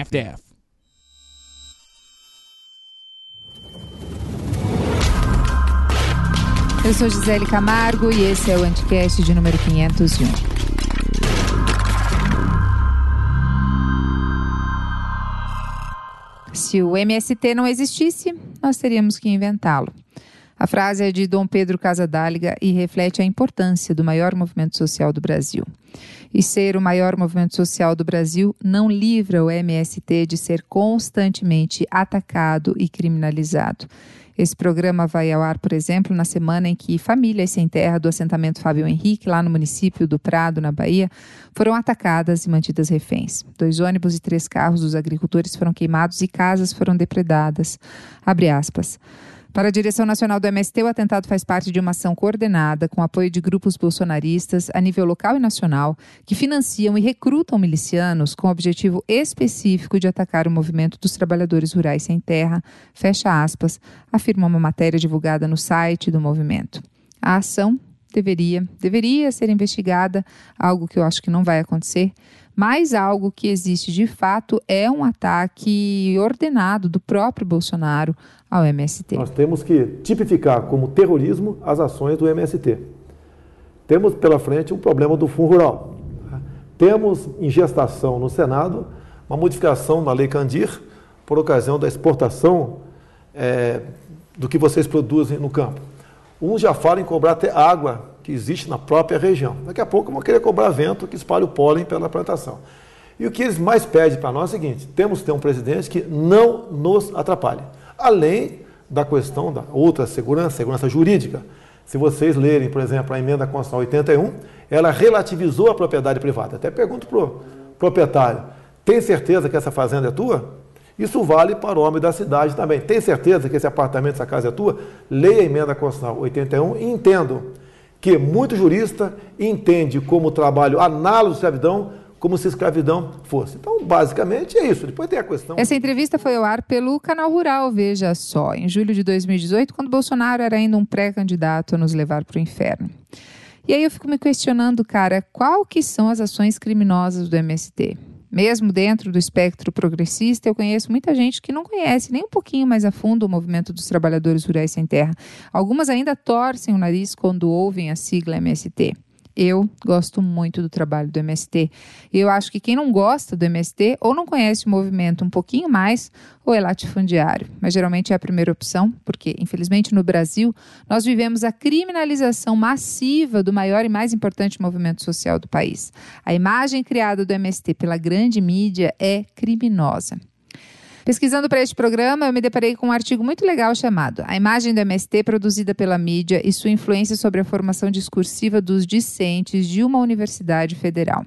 half-daff. Eu sou Gisele Camargo e esse é o Anticast de número 501. Se o MST não existisse, nós teríamos que inventá-lo. A frase é de Dom Pedro Casadáliga e reflete a importância do maior movimento social do Brasil. E ser o maior movimento social do Brasil não livra o MST de ser constantemente atacado e criminalizado. Esse programa vai ao ar, por exemplo, na semana em que famílias sem terra do assentamento Fábio Henrique, lá no município do Prado, na Bahia, foram atacadas e mantidas reféns. Dois ônibus e três carros dos agricultores foram queimados e casas foram depredadas. Abre aspas. Para a direção nacional do MST, o atentado faz parte de uma ação coordenada com apoio de grupos bolsonaristas a nível local e nacional que financiam e recrutam milicianos com o objetivo específico de atacar o movimento dos trabalhadores rurais sem terra, fecha aspas, afirma uma matéria divulgada no site do movimento. A ação deveria, deveria ser investigada, algo que eu acho que não vai acontecer, mas algo que existe de fato é um ataque ordenado do próprio Bolsonaro ao MST. Nós temos que tipificar como terrorismo as ações do MST. Temos pela frente um problema do Fundo Rural. Temos em gestação no Senado uma modificação na Lei Candir por ocasião da exportação é, do que vocês produzem no campo. Uns já falam em cobrar até água que existe na própria região. Daqui a pouco vão querer cobrar vento que espalhe o pólen pela plantação. E o que eles mais pedem para nós é o seguinte: temos que ter um presidente que não nos atrapalhe. Além da questão da outra segurança, segurança jurídica. Se vocês lerem, por exemplo, a emenda constitucional 81, ela relativizou a propriedade privada. Até pergunto para o proprietário: tem certeza que essa fazenda é tua? Isso vale para o homem da cidade também. Tem certeza que esse apartamento, essa casa é tua? Leia a emenda constitucional 81 e entendo que muito jurista entende como trabalho análogo à escravidão como se escravidão fosse. Então, basicamente é isso. Depois tem a questão. Essa entrevista foi ao ar pelo Canal Rural, veja só, em julho de 2018, quando Bolsonaro era ainda um pré-candidato a nos levar para o inferno. E aí eu fico me questionando, cara, qual que são as ações criminosas do MST? Mesmo dentro do espectro progressista, eu conheço muita gente que não conhece nem um pouquinho mais a fundo o movimento dos trabalhadores rurais sem terra. Algumas ainda torcem o nariz quando ouvem a sigla MST. Eu gosto muito do trabalho do MST. Eu acho que quem não gosta do MST ou não conhece o movimento um pouquinho mais ou é latifundiário. Mas geralmente é a primeira opção, porque, infelizmente, no Brasil, nós vivemos a criminalização massiva do maior e mais importante movimento social do país. A imagem criada do MST pela grande mídia é criminosa. Pesquisando para este programa, eu me deparei com um artigo muito legal chamado A Imagem do MST Produzida pela Mídia e Sua Influência sobre a Formação Discursiva dos Discentes de uma Universidade Federal.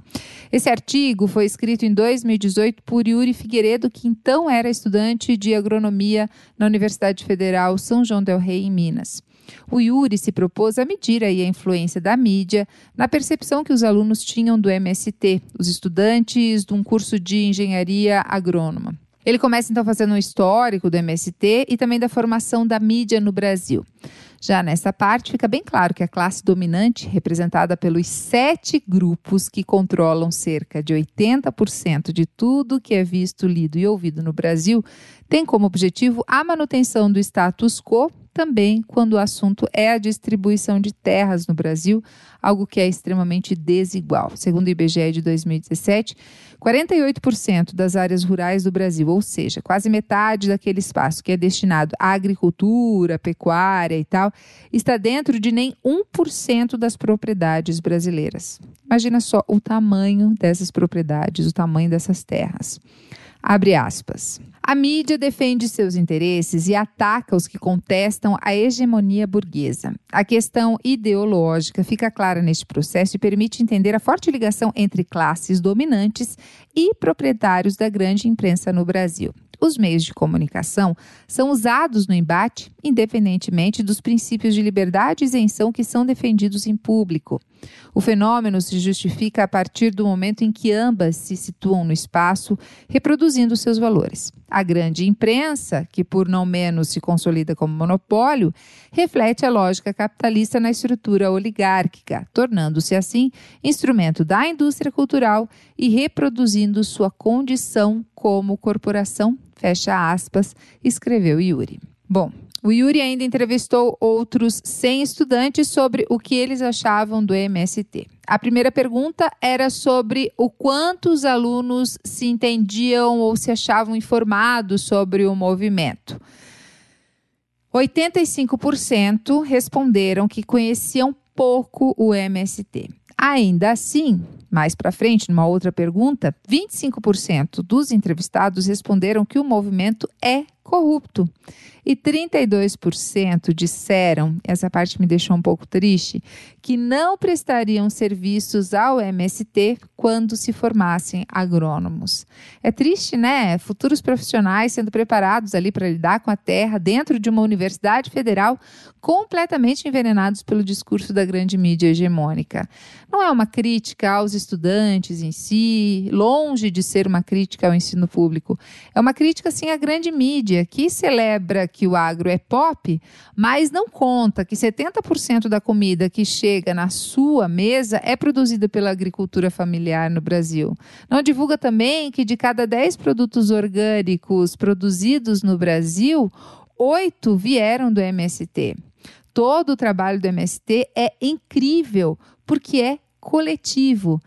Esse artigo foi escrito em 2018 por Yuri Figueiredo, que então era estudante de agronomia na Universidade Federal São João del Rei, em Minas. O Yuri se propôs a medir aí a influência da mídia na percepção que os alunos tinham do MST, os estudantes de um curso de engenharia agrônoma. Ele começa então fazendo um histórico do MST e também da formação da mídia no Brasil. Já nessa parte, fica bem claro que a classe dominante, representada pelos sete grupos que controlam cerca de 80% de tudo que é visto, lido e ouvido no Brasil, tem como objetivo a manutenção do status quo também quando o assunto é a distribuição de terras no Brasil, algo que é extremamente desigual. Segundo o IBGE de 2017, 48% das áreas rurais do Brasil, ou seja, quase metade daquele espaço que é destinado à agricultura, pecuária e tal, está dentro de nem 1% das propriedades brasileiras. Imagina só o tamanho dessas propriedades, o tamanho dessas terras. Abre aspas. A mídia defende seus interesses e ataca os que contestam a hegemonia burguesa. A questão ideológica fica clara neste processo e permite entender a forte ligação entre classes dominantes e proprietários da grande imprensa no Brasil. Os meios de comunicação são usados no embate, independentemente dos princípios de liberdade e isenção que são defendidos em público. O fenômeno se justifica a partir do momento em que ambas se situam no espaço, reproduzindo seus valores. A grande imprensa, que por não menos se consolida como monopólio, reflete a lógica capitalista na estrutura oligárquica, tornando-se assim instrumento da indústria cultural e reproduzindo sua condição como corporação, fecha aspas, escreveu Yuri. Bom, o Yuri ainda entrevistou outros 100 estudantes sobre o que eles achavam do MST. A primeira pergunta era sobre o quanto os alunos se entendiam ou se achavam informados sobre o movimento. 85% responderam que conheciam pouco o MST. Ainda assim, mais para frente, numa outra pergunta, 25% dos entrevistados responderam que o movimento é corrupto. E 32% disseram, essa parte me deixou um pouco triste, que não prestariam serviços ao MST quando se formassem agrônomos. É triste, né? Futuros profissionais sendo preparados ali para lidar com a terra dentro de uma universidade federal completamente envenenados pelo discurso da grande mídia hegemônica. Não é uma crítica aos estudantes em si, longe de ser uma crítica ao ensino público. É uma crítica, sim, à grande mídia, que celebra que o agro é pop, mas não conta que 70% da comida que chega na sua mesa é produzida pela agricultura familiar no Brasil. Não divulga também que de cada 10 produtos orgânicos produzidos no Brasil, oito vieram do MST. Todo o trabalho do MST é incrível, porque é coletivo.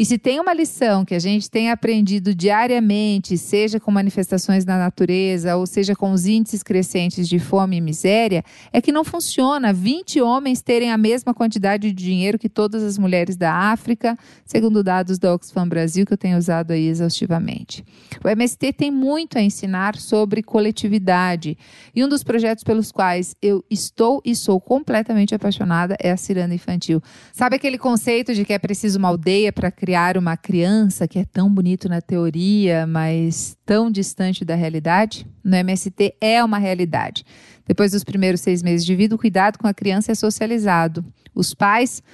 E se tem uma lição que a gente tem aprendido diariamente, seja com manifestações na natureza, ou seja com os índices crescentes de fome e miséria, é que não funciona 20 homens terem a mesma quantidade de dinheiro que todas as mulheres da África, segundo dados da Oxfam Brasil, que eu tenho usado aí exaustivamente. O MST tem muito a ensinar sobre coletividade. E um dos projetos pelos quais eu estou e sou completamente apaixonada é a ciranda infantil. Sabe aquele conceito de que é preciso uma aldeia para criar criar uma criança que é tão bonito na teoria, mas tão distante da realidade? No MST é uma realidade. Depois dos primeiros seis meses de vida, o cuidado com a criança é socializado. Os pais,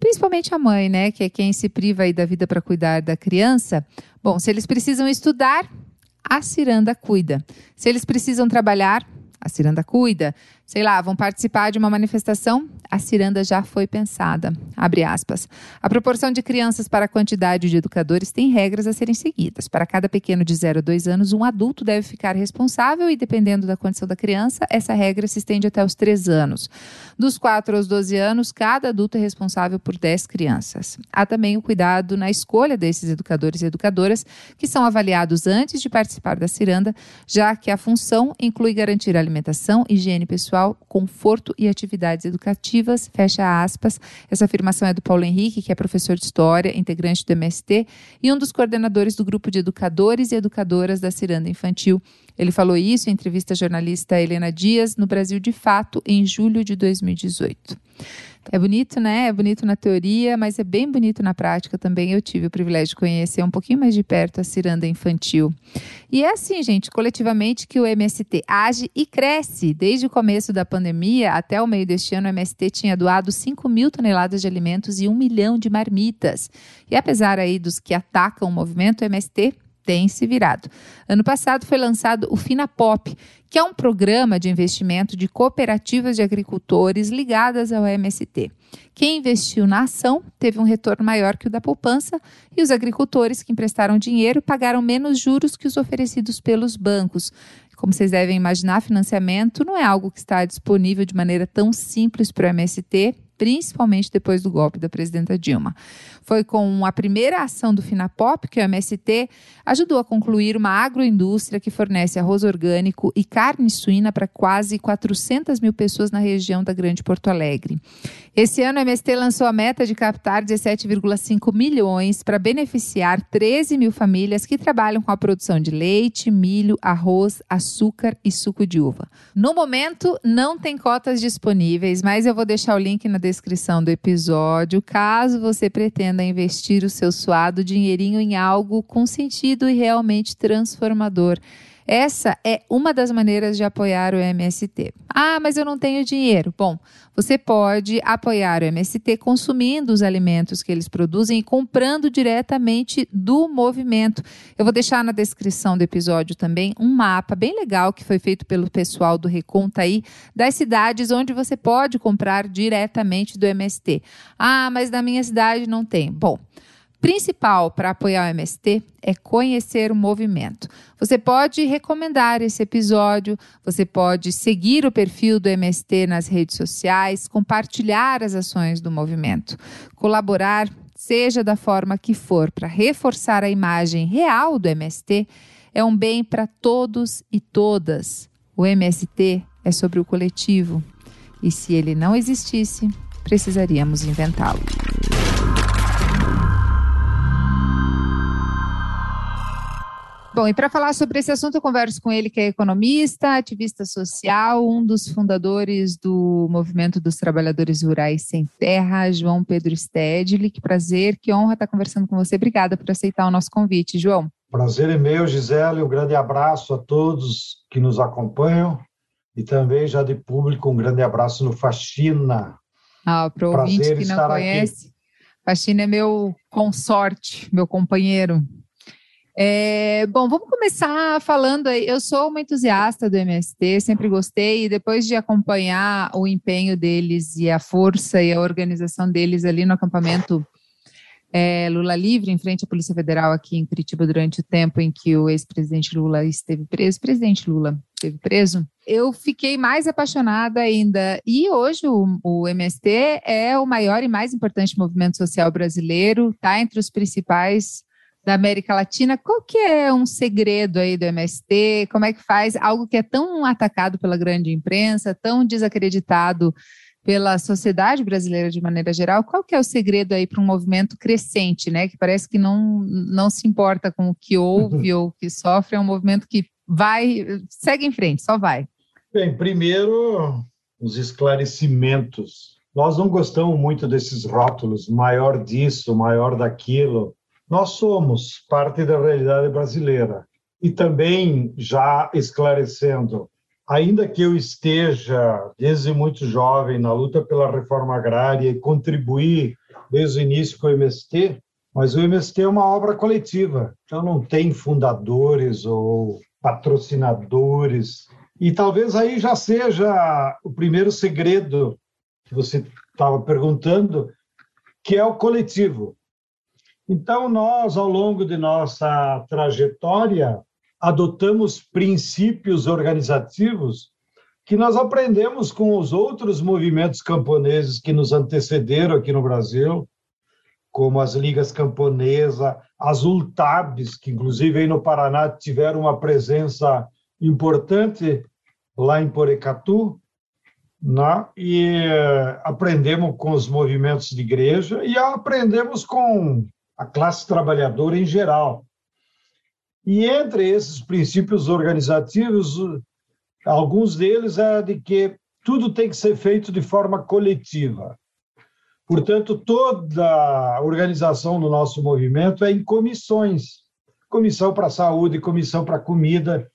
principalmente a mãe, né, que é quem se priva aí da vida para cuidar da criança, bom, se eles precisam estudar, a ciranda cuida. Se eles precisam trabalhar, a ciranda cuida. Sei lá, vão participar de uma manifestação, a ciranda já foi pensada. Abre aspas. A proporção de crianças para a quantidade de educadores tem regras a serem seguidas. Para cada pequeno de 0 a 2 anos, um adulto deve ficar responsável e, dependendo da condição da criança, essa regra se estende até os 3 anos. Dos 4 aos 12 anos, cada adulto é responsável por 10 crianças. Há também o cuidado na escolha desses educadores e educadoras, que são avaliados antes de participar da ciranda, já que a função inclui garantir alimentação, higiene pessoal, conforto e atividades educativas fecha aspas. Essa afirmação é do Paulo Henrique, que é professor de História, integrante do MST e um dos coordenadores do grupo de educadores e educadoras da Ciranda Infantil. Ele falou isso em entrevista à jornalista Helena Dias no Brasil de Fato, em julho de 2018. É bonito, né? É bonito na teoria, mas é bem bonito na prática também. Eu tive o privilégio de conhecer um pouquinho mais de perto a ciranda infantil. E é assim, gente, coletivamente que o MST age e cresce. Desde o começo da pandemia até o meio deste ano, o MST tinha doado 5 mil toneladas de alimentos e um milhão de marmitas. E apesar aí dos que atacam o movimento, o MST tem se virado. Ano passado foi lançado o FinaPop, que é um programa de investimento de cooperativas de agricultores ligadas ao MST. Quem investiu na ação teve um retorno maior que o da poupança e os agricultores que emprestaram dinheiro pagaram menos juros que os oferecidos pelos bancos. Como vocês devem imaginar, financiamento não é algo que está disponível de maneira tão simples para o MST principalmente depois do golpe da presidenta Dilma. Foi com a primeira ação do Finapop que o MST ajudou a concluir uma agroindústria que fornece arroz orgânico e carne suína para quase 400 mil pessoas na região da Grande Porto Alegre. Esse ano, o MST lançou a meta de captar 17,5 milhões para beneficiar 13 mil famílias que trabalham com a produção de leite, milho, arroz, açúcar e suco de uva. No momento, não tem cotas disponíveis, mas eu vou deixar o link na descrição do episódio, caso você pretenda investir o seu suado dinheirinho em algo com sentido e realmente transformador. Essa é uma das maneiras de apoiar o MST. Ah, mas eu não tenho dinheiro. Bom, você pode apoiar o MST consumindo os alimentos que eles produzem e comprando diretamente do movimento. Eu vou deixar na descrição do episódio também um mapa bem legal que foi feito pelo pessoal do Reconta aí das cidades onde você pode comprar diretamente do MST. Ah, mas na minha cidade não tem. Bom, principal para apoiar o MST é conhecer o movimento. Você pode recomendar esse episódio, você pode seguir o perfil do MST nas redes sociais, compartilhar as ações do movimento, colaborar, seja da forma que for, para reforçar a imagem real do MST, é um bem para todos e todas. O MST é sobre o coletivo. E se ele não existisse, precisaríamos inventá-lo. Bom, e para falar sobre esse assunto, eu converso com ele, que é economista, ativista social, um dos fundadores do Movimento dos Trabalhadores Rurais Sem Terra, João Pedro Stedley. Que prazer, que honra estar conversando com você. Obrigada por aceitar o nosso convite, João. Prazer é meu, Gisele. Um grande abraço a todos que nos acompanham e também já de público, um grande abraço no Faxina. Ah, para o ouvinte que não conhece, aqui. Faxina é meu consorte, meu companheiro. É, bom, vamos começar falando aí. Eu sou uma entusiasta do MST, sempre gostei, e depois de acompanhar o empenho deles e a força e a organização deles ali no acampamento é, Lula Livre, em frente à Polícia Federal aqui em Curitiba, durante o tempo em que o ex-presidente Lula esteve preso, presidente Lula esteve preso, eu fiquei mais apaixonada ainda. E hoje o, o MST é o maior e mais importante movimento social brasileiro, está entre os principais da América Latina. Qual que é um segredo aí do MST? Como é que faz algo que é tão atacado pela grande imprensa, tão desacreditado pela sociedade brasileira de maneira geral? Qual que é o segredo aí para um movimento crescente, né? Que parece que não, não se importa com o que ouve ou que sofre, é um movimento que vai, segue em frente, só vai. Bem, primeiro, os esclarecimentos. Nós não gostamos muito desses rótulos, maior disso, maior daquilo. Nós somos parte da realidade brasileira. E também, já esclarecendo, ainda que eu esteja desde muito jovem na luta pela reforma agrária e contribuir desde o início com o MST, mas o MST é uma obra coletiva, então não tem fundadores ou patrocinadores. E talvez aí já seja o primeiro segredo que você estava perguntando, que é o coletivo. Então, nós, ao longo de nossa trajetória, adotamos princípios organizativos que nós aprendemos com os outros movimentos camponeses que nos antecederam aqui no Brasil, como as ligas camponesas, as ULTABs, que inclusive aí no Paraná tiveram uma presença importante lá em Porecatu, né? e eh, aprendemos com os movimentos de igreja e aprendemos com a classe trabalhadora em geral. E entre esses princípios organizativos, alguns deles é de que tudo tem que ser feito de forma coletiva. Portanto, toda a organização do nosso movimento é em comissões. Comissão para a saúde, comissão para a comida,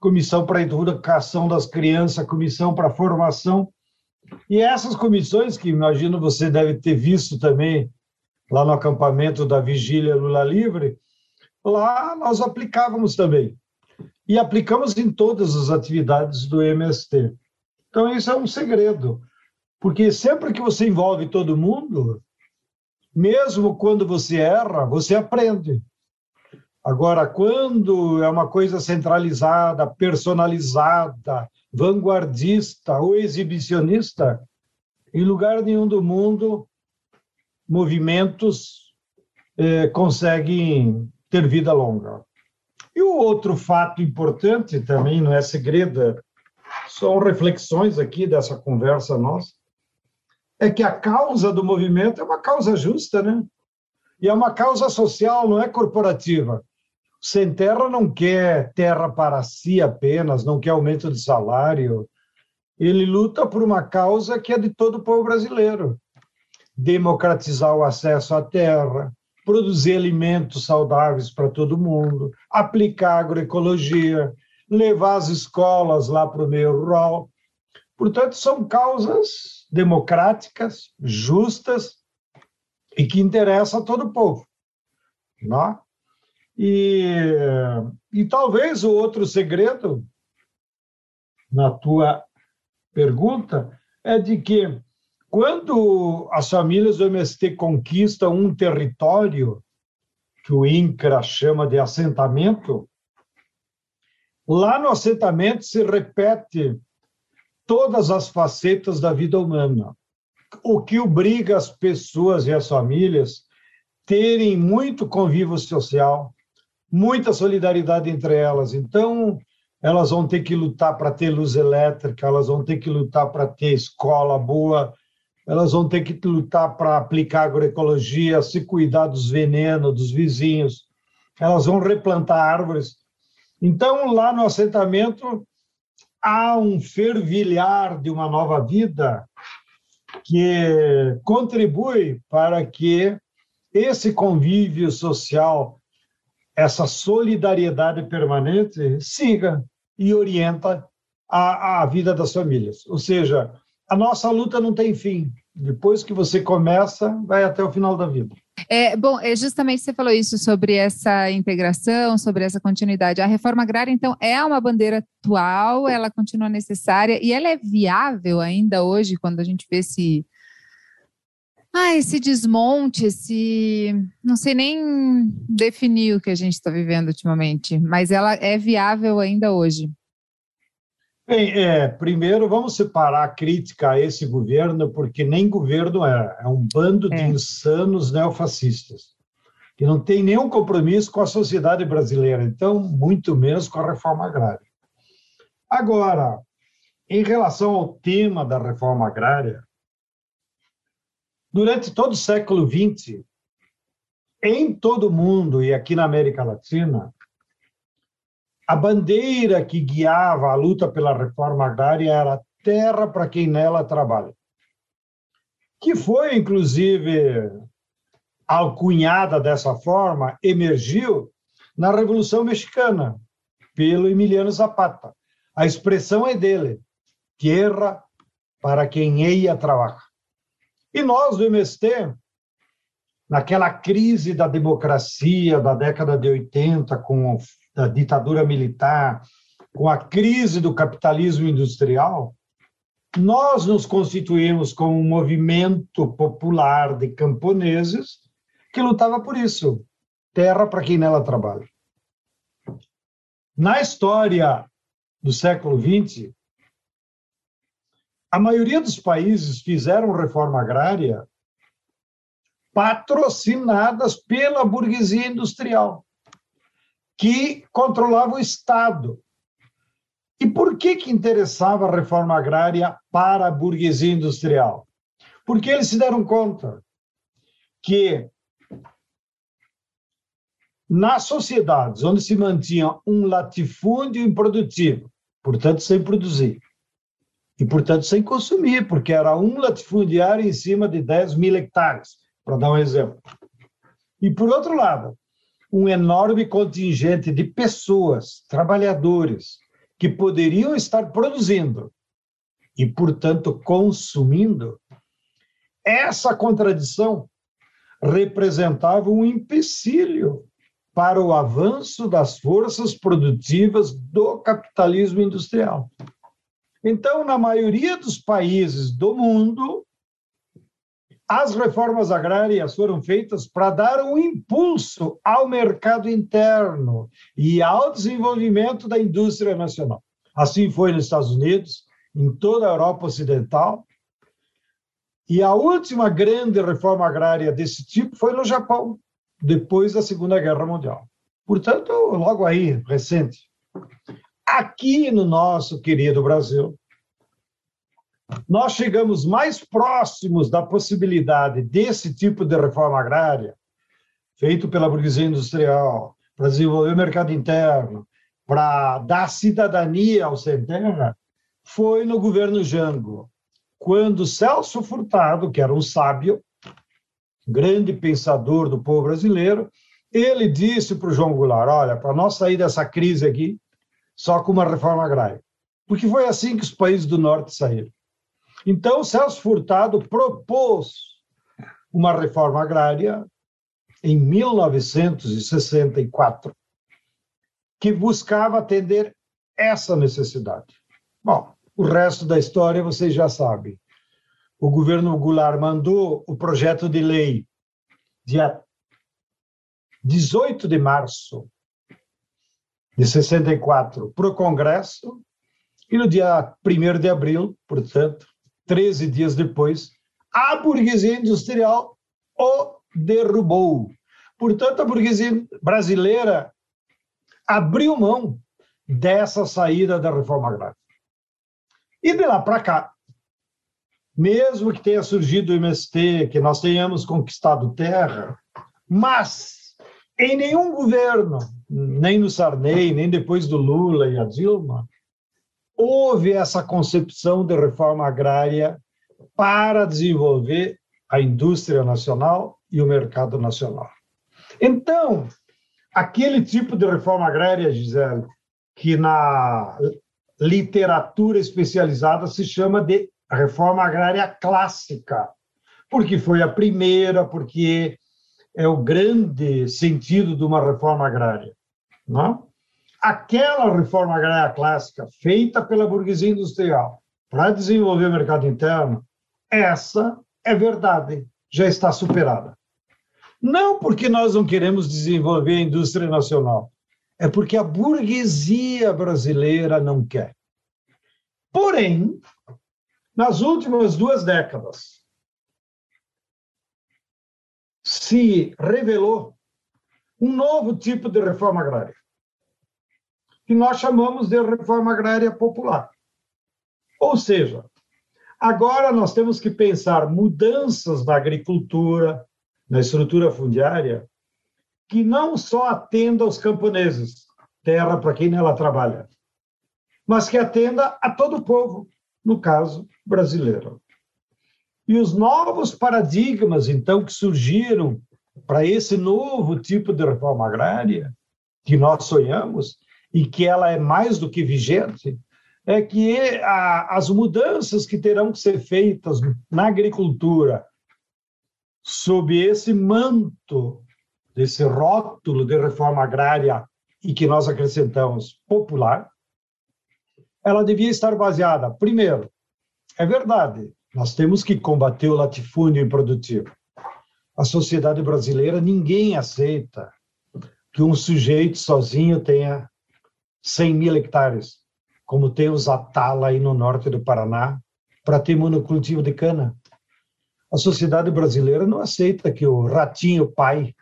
comissão para a educação das crianças, comissão para a formação. E essas comissões, que imagino você deve ter visto também lá no acampamento da Vigília Lula Livre, lá nós aplicávamos também. E aplicamos em todas as atividades do MST. Então, isso é um segredo, porque sempre que você envolve todo mundo, mesmo quando você erra, você aprende. Agora, quando é uma coisa centralizada, personalizada, vanguardista ou exibicionista, em lugar nenhum do mundo movimentos eh, conseguem ter vida longa. E o outro fato importante também, não é segredo, são reflexões aqui dessa conversa nossa, é que a causa do movimento é uma causa justa, né? E é uma causa social, não é corporativa. O Sem Terra não quer terra para si apenas, não quer aumento de salário. Ele luta por uma causa que é de todo o povo brasileiro democratizar o acesso à terra, produzir alimentos saudáveis para todo mundo, aplicar agroecologia, levar as escolas lá para o meio rural. Portanto, são causas democráticas, justas e que interessam a todo o povo. Não? É? E, e talvez o outro segredo na tua pergunta é de que quando as famílias do MST conquistam um território que o INCRA chama de assentamento, lá no assentamento se repete todas as facetas da vida humana, o que obriga as pessoas e as famílias terem muito convívio social, muita solidariedade entre elas. Então, elas vão ter que lutar para ter luz elétrica, elas vão ter que lutar para ter escola boa, elas vão ter que lutar para aplicar agroecologia, se cuidar dos venenos dos vizinhos, elas vão replantar árvores. Então, lá no assentamento, há um fervilhar de uma nova vida que contribui para que esse convívio social, essa solidariedade permanente siga e orienta a, a vida das famílias. Ou seja, a nossa luta não tem fim. Depois que você começa, vai até o final da vida. É, bom, é justamente você falou isso sobre essa integração, sobre essa continuidade. A reforma agrária, então, é uma bandeira atual, ela continua necessária e ela é viável ainda hoje, quando a gente vê esse, ah, esse desmonte, esse. Não sei nem definir o que a gente está vivendo ultimamente, mas ela é viável ainda hoje. Bem, é, primeiro vamos separar a crítica a esse governo, porque nem governo é, é um bando é. de insanos neofascistas, que não tem nenhum compromisso com a sociedade brasileira, então, muito menos com a reforma agrária. Agora, em relação ao tema da reforma agrária, durante todo o século XX, em todo o mundo e aqui na América Latina, a bandeira que guiava a luta pela reforma agrária era terra para quem nela trabalha. Que foi, inclusive, alcunhada dessa forma, emergiu na Revolução Mexicana, pelo Emiliano Zapata. A expressão é dele: terra para quem ella trabalha. E nós do MST, naquela crise da democracia da década de 80, com da ditadura militar, com a crise do capitalismo industrial, nós nos constituímos como um movimento popular de camponeses que lutava por isso, terra para quem nela trabalha. Na história do século XX, a maioria dos países fizeram reforma agrária patrocinadas pela burguesia industrial que controlava o Estado. E por que, que interessava a reforma agrária para a burguesia industrial? Porque eles se deram conta que nas sociedades onde se mantinha um latifúndio improdutivo, portanto sem produzir, e portanto sem consumir, porque era um latifundiário em cima de 10 mil hectares, para dar um exemplo. E por outro lado, um enorme contingente de pessoas, trabalhadores, que poderiam estar produzindo e, portanto, consumindo, essa contradição representava um empecilho para o avanço das forças produtivas do capitalismo industrial. Então, na maioria dos países do mundo, as reformas agrárias foram feitas para dar um impulso ao mercado interno e ao desenvolvimento da indústria nacional. Assim foi nos Estados Unidos, em toda a Europa Ocidental. E a última grande reforma agrária desse tipo foi no Japão, depois da Segunda Guerra Mundial. Portanto, logo aí, recente. Aqui no nosso querido Brasil, nós chegamos mais próximos da possibilidade desse tipo de reforma agrária, feito pela burguesia industrial, para desenvolver o mercado interno, para dar cidadania ao sem terra, foi no governo Jango, quando Celso Furtado, que era um sábio, grande pensador do povo brasileiro, ele disse para o João Goulart: olha, para nós sair dessa crise aqui, só com uma reforma agrária. Porque foi assim que os países do norte saíram. Então, Celso Furtado propôs uma reforma agrária em 1964 que buscava atender essa necessidade. Bom, o resto da história vocês já sabem. O governo Goulart mandou o projeto de lei dia 18 de março de 64 para o Congresso e no dia 1 de abril, portanto, 13 dias depois, a burguesia industrial o derrubou. Portanto, a burguesia brasileira abriu mão dessa saída da reforma agrária. E de lá para cá, mesmo que tenha surgido o MST, que nós tenhamos conquistado terra, mas em nenhum governo, nem no Sarney, nem depois do Lula e a Dilma, houve essa concepção de reforma agrária para desenvolver a indústria nacional e o mercado nacional. Então, aquele tipo de reforma agrária, Gisele, que na literatura especializada se chama de reforma agrária clássica, porque foi a primeira, porque é o grande sentido de uma reforma agrária. Não? Aquela reforma agrária clássica, feita pela burguesia industrial para desenvolver o mercado interno, essa é verdade, já está superada. Não porque nós não queremos desenvolver a indústria nacional, é porque a burguesia brasileira não quer. Porém, nas últimas duas décadas, se revelou um novo tipo de reforma agrária, que nós chamamos de reforma agrária popular. Ou seja, agora nós temos que pensar mudanças na agricultura, na estrutura fundiária, que não só atenda aos camponeses, terra para quem nela trabalha, mas que atenda a todo o povo, no caso brasileiro. E os novos paradigmas, então, que surgiram para esse novo tipo de reforma agrária que nós sonhamos e que ela é mais do que vigente, é que a, as mudanças que terão que ser feitas na agricultura sob esse manto desse rótulo de reforma agrária e que nós acrescentamos popular, ela devia estar baseada, primeiro, é verdade, nós temos que combater o latifúndio improdutivo. A sociedade brasileira, ninguém aceita que um sujeito sozinho tenha 100 mil hectares, como tem os Atala aí no norte do Paraná, para ter monocultivo de cana. A sociedade brasileira não aceita que o ratinho pai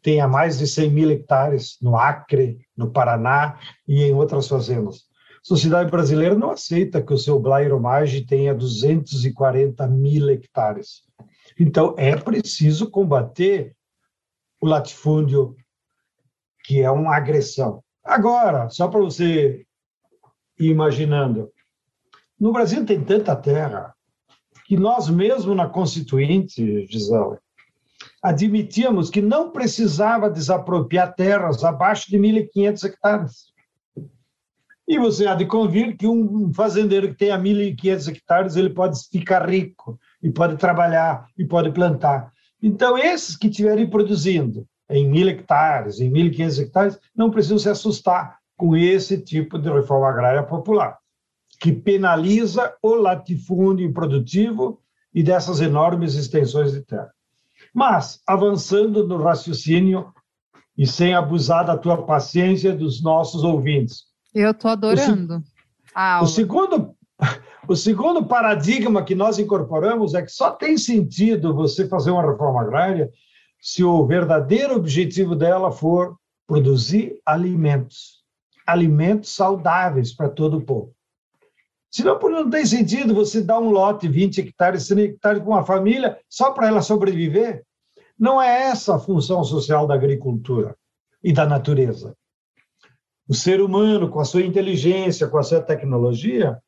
tenha mais de 100 mil hectares no Acre, no Paraná e em outras fazendas. A sociedade brasileira não aceita que o seu Blairomage tenha 240 mil hectares. Então, é preciso combater o latifúndio, que é uma agressão. Agora, só para você ir imaginando, no Brasil tem tanta terra que nós mesmo na Constituinte, Gisele, admitíamos que não precisava desapropriar terras abaixo de 1.500 hectares. E você há de convir que um fazendeiro que tenha 1.500 hectares, ele pode ficar rico, e pode trabalhar, e pode plantar. Então, esses que estiverem produzindo em 1.000 hectares, em 1.500 hectares, não precisam se assustar com esse tipo de reforma agrária popular, que penaliza o latifúndio improdutivo e dessas enormes extensões de terra. Mas, avançando no raciocínio e sem abusar da tua paciência dos nossos ouvintes, eu estou adorando. O, o, segundo, o segundo paradigma que nós incorporamos é que só tem sentido você fazer uma reforma agrária se o verdadeiro objetivo dela for produzir alimentos, alimentos saudáveis para todo o povo. Senão, não tem sentido você dar um lote, 20 hectares, 100 hectares para uma família só para ela sobreviver. Não é essa a função social da agricultura e da natureza. O ser humano, com a sua inteligência, com a sua tecnologia,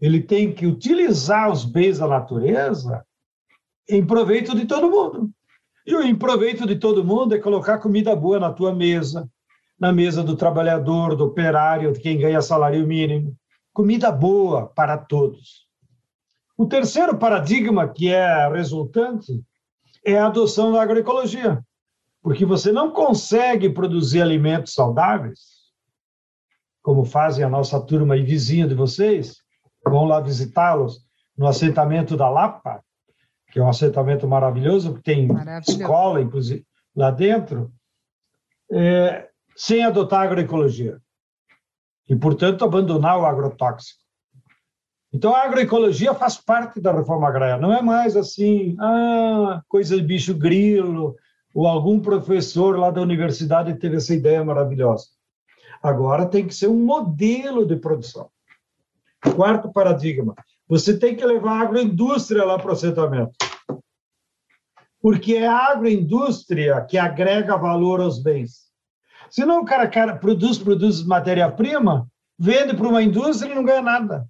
ele tem que utilizar os bens da natureza em proveito de todo mundo. E o em proveito de todo mundo é colocar comida boa na tua mesa, na mesa do trabalhador, do operário, de quem ganha salário mínimo. Comida boa para todos. O terceiro paradigma que é resultante é a adoção da agroecologia, porque você não consegue produzir alimentos saudáveis, como fazem a nossa turma e vizinha de vocês, vão lá visitá-los no assentamento da Lapa, que é um assentamento maravilhoso, que tem maravilhoso. escola, inclusive, lá dentro, é, sem adotar agroecologia. E, portanto, abandonar o agrotóxico. Então, a agroecologia faz parte da reforma agrária, não é mais assim, ah, coisa de bicho grilo, ou algum professor lá da universidade teve essa ideia maravilhosa. Agora tem que ser um modelo de produção. Quarto paradigma, você tem que levar a agroindústria lá para o assentamento. Porque é a agroindústria que agrega valor aos bens. Senão o cara, cara produz, produz matéria-prima, vende para uma indústria e não ganha nada.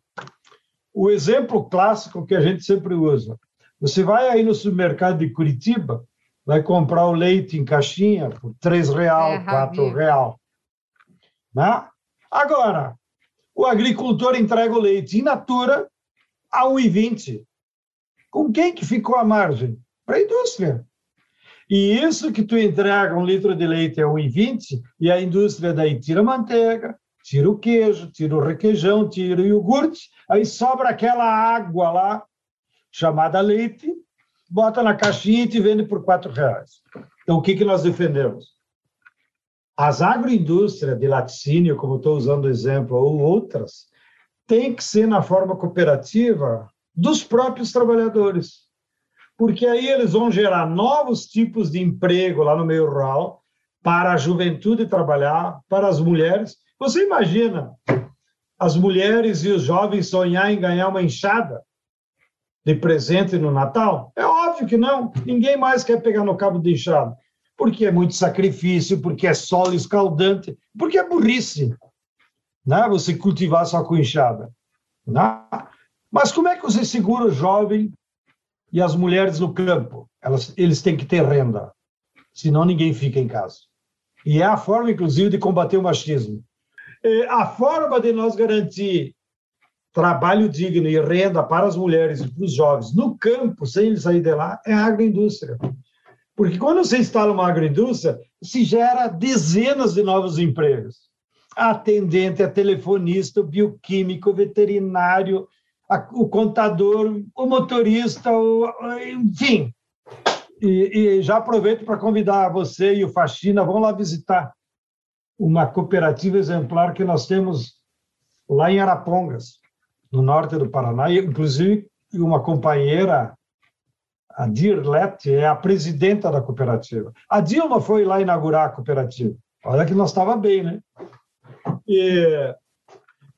O exemplo clássico que a gente sempre usa. Você vai aí no supermercado de Curitiba, vai comprar o leite em caixinha por três real, é, quatro real. Né? Agora, o agricultor entrega o leite in natura a 1,20. Com quem que ficou a margem? Para a indústria. E isso que tu entrega um litro de leite a 1,20 e a indústria daí tira a manteiga, tira o queijo, tira o requeijão, tira o iogurte, aí sobra aquela água lá, chamada leite, bota na caixinha e te vende por quatro reais. Então, o que, que nós defendemos? As agroindústrias de laticínio, como estou usando o exemplo, ou outras, tem que ser na forma cooperativa dos próprios trabalhadores. Porque aí eles vão gerar novos tipos de emprego lá no meio rural para a juventude trabalhar, para as mulheres. Você imagina as mulheres e os jovens sonhar em ganhar uma enxada de presente no Natal? É óbvio que não. Ninguém mais quer pegar no cabo de enxada porque é muito sacrifício, porque é solo escaldante, porque é burrice, né? Você cultivar só com enxada, né? Mas como é que você segura o jovem e as mulheres no campo? Elas, eles têm que ter renda, senão ninguém fica em casa. E é a forma, inclusive, de combater o machismo. É a forma de nós garantir trabalho digno e renda para as mulheres e para os jovens no campo, sem eles sair de lá, é a agroindústria. Porque quando você instala uma agroindústria, se gera dezenas de novos empregos. Atendente, a telefonista, o bioquímico, o veterinário, a, o contador, o motorista, o, enfim. E, e já aproveito para convidar você e o Faxina, vão lá visitar uma cooperativa exemplar que nós temos lá em Arapongas, no norte do Paraná, e inclusive uma companheira a Dirlet é a presidenta da cooperativa. A Dilma foi lá inaugurar a cooperativa. Olha que nós estava bem, né?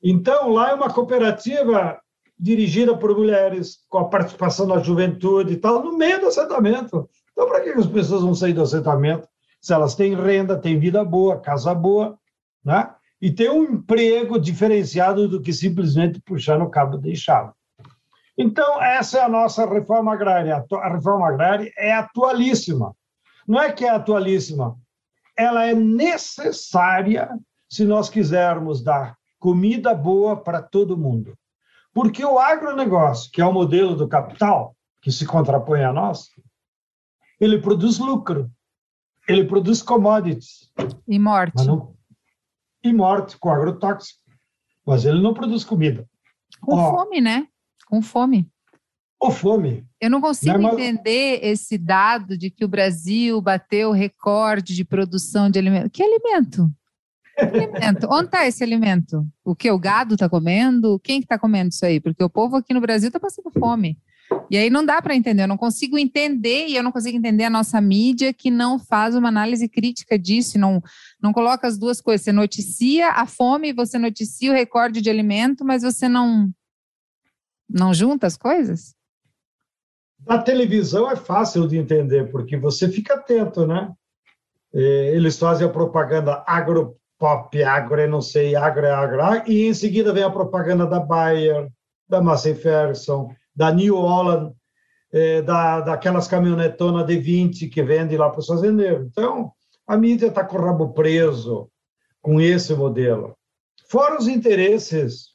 Então, lá é uma cooperativa dirigida por mulheres, com a participação da juventude e tal, no meio do assentamento. Então, para que as pessoas vão sair do assentamento se elas têm renda, têm vida boa, casa boa, né? E tem um emprego diferenciado do que simplesmente puxar no cabo de chave. Então, essa é a nossa reforma agrária. A reforma agrária é atualíssima. Não é que é atualíssima, ela é necessária se nós quisermos dar comida boa para todo mundo. Porque o agronegócio, que é o modelo do capital, que se contrapõe a nós, ele produz lucro, ele produz commodities. E morte. Não... E morte com agrotóxico. Mas ele não produz comida. Com Ó, fome, né? com fome. Ou fome. Eu não consigo não, entender esse dado de que o Brasil bateu recorde de produção de alimento. Que alimento? Alimento? Onde está esse alimento? O que? O gado está comendo? Quem está que tá comendo isso aí? Porque o povo aqui no Brasil está passando fome. E aí não dá para entender, eu não consigo entender e eu não consigo entender a nossa mídia que não faz uma análise crítica disso, não, não coloca as duas coisas. Você noticia a fome, você noticia o recorde de alimento, mas você não não junta as coisas? Na televisão é fácil de entender, porque você fica atento, né? É, eles fazem a propaganda agropop, agro, não sei, agro, agro, e em seguida vem a propaganda da Bayer, da Massey Ferguson, da New Holland, é, da, daquelas caminhonetonas de 20 que vende lá para os fazendeiros. Então, a mídia está com o rabo preso, com esse modelo. Fora os interesses.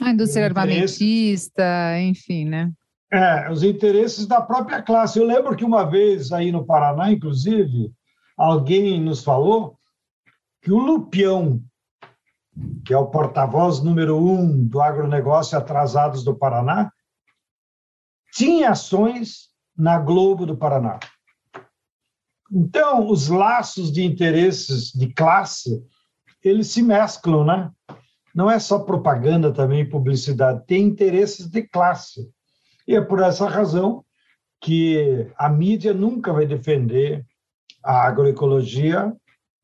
A indústria armamentista, enfim, né? É, os interesses da própria classe. Eu lembro que uma vez aí no Paraná, inclusive, alguém nos falou que o Lupião, que é o porta-voz número um do agronegócio atrasados do Paraná, tinha ações na Globo do Paraná. Então, os laços de interesses de classe, eles se mesclam, né? Não é só propaganda também, publicidade, tem interesses de classe. E é por essa razão que a mídia nunca vai defender a agroecologia,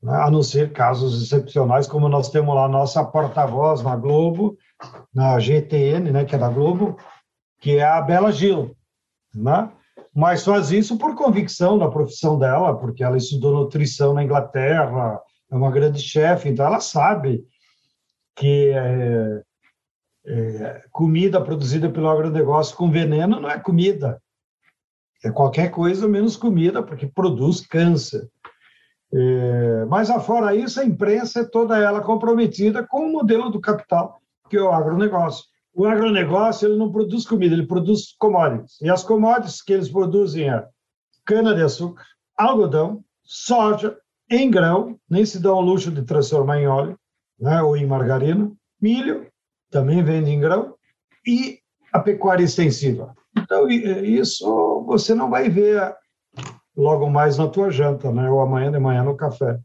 né? a não ser casos excepcionais, como nós temos lá nossa porta-voz na Globo, na GTN, né, que é da Globo, que é a Bela Gil, né? mas faz isso por convicção da profissão dela, porque ela estudou nutrição na Inglaterra, é uma grande chefe, então ela sabe que é, é, comida produzida pelo agronegócio com veneno não é comida, é qualquer coisa menos comida, porque produz câncer. É, mas, afora isso, a imprensa é toda ela comprometida com o modelo do capital, que é o agronegócio o agronegócio ele não produz comida, ele produz commodities. E as commodities que eles produzem é cana-de-açúcar, algodão, soja, em grão, nem se dão ao luxo de transformar em óleo né, ou em margarina, milho, também vende em grão, e a pecuária extensiva. Então, isso você não vai ver logo mais na tua janta, né, ou amanhã de manhã no café.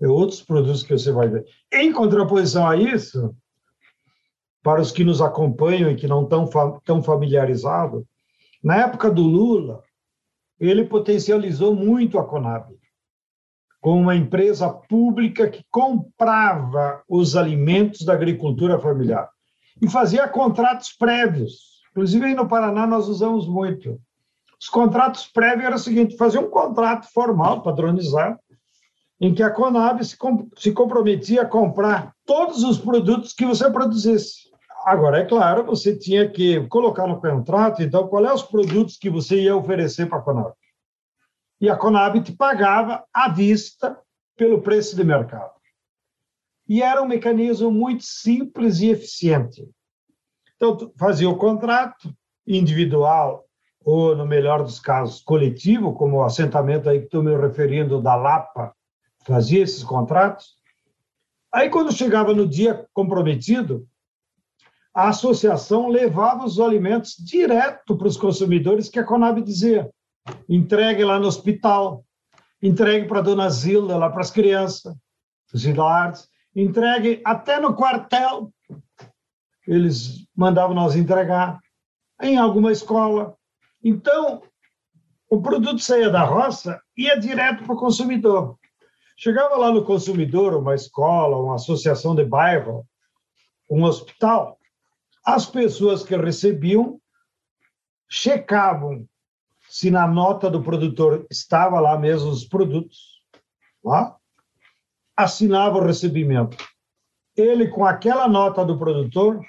É outros produtos que você vai ver. Em contraposição a isso, para os que nos acompanham e que não estão tão familiarizados, na época do Lula, ele potencializou muito a Conab, como uma empresa pública que comprava os alimentos da agricultura familiar e fazia contratos prévios. Inclusive, aí no Paraná, nós usamos muito. Os contratos prévios era o seguinte: fazer um contrato formal, padronizado, em que a Conab se, se comprometia a comprar todos os produtos que você produzisse. Agora, é claro, você tinha que colocar no contrato, então, qual é os produtos que você ia oferecer para a Conab. E a Conab te pagava à vista pelo preço de mercado. E era um mecanismo muito simples e eficiente. Então, fazia o contrato individual, ou, no melhor dos casos, coletivo, como o assentamento aí que estou me referindo da Lapa, fazia esses contratos. Aí, quando chegava no dia comprometido, a associação levava os alimentos direto para os consumidores, que a Conab dizia: entregue lá no hospital, entregue para a dona Zilda, lá para as crianças, os idolares, entregue até no quartel. Eles mandavam nós entregar em alguma escola. Então, o produto saía da roça ia direto para o consumidor. Chegava lá no consumidor, uma escola, uma associação de bairro, um hospital, as pessoas que recebiam checavam se na nota do produtor estava lá mesmo os produtos, lá, assinava o recebimento. Ele, com aquela nota do produtor,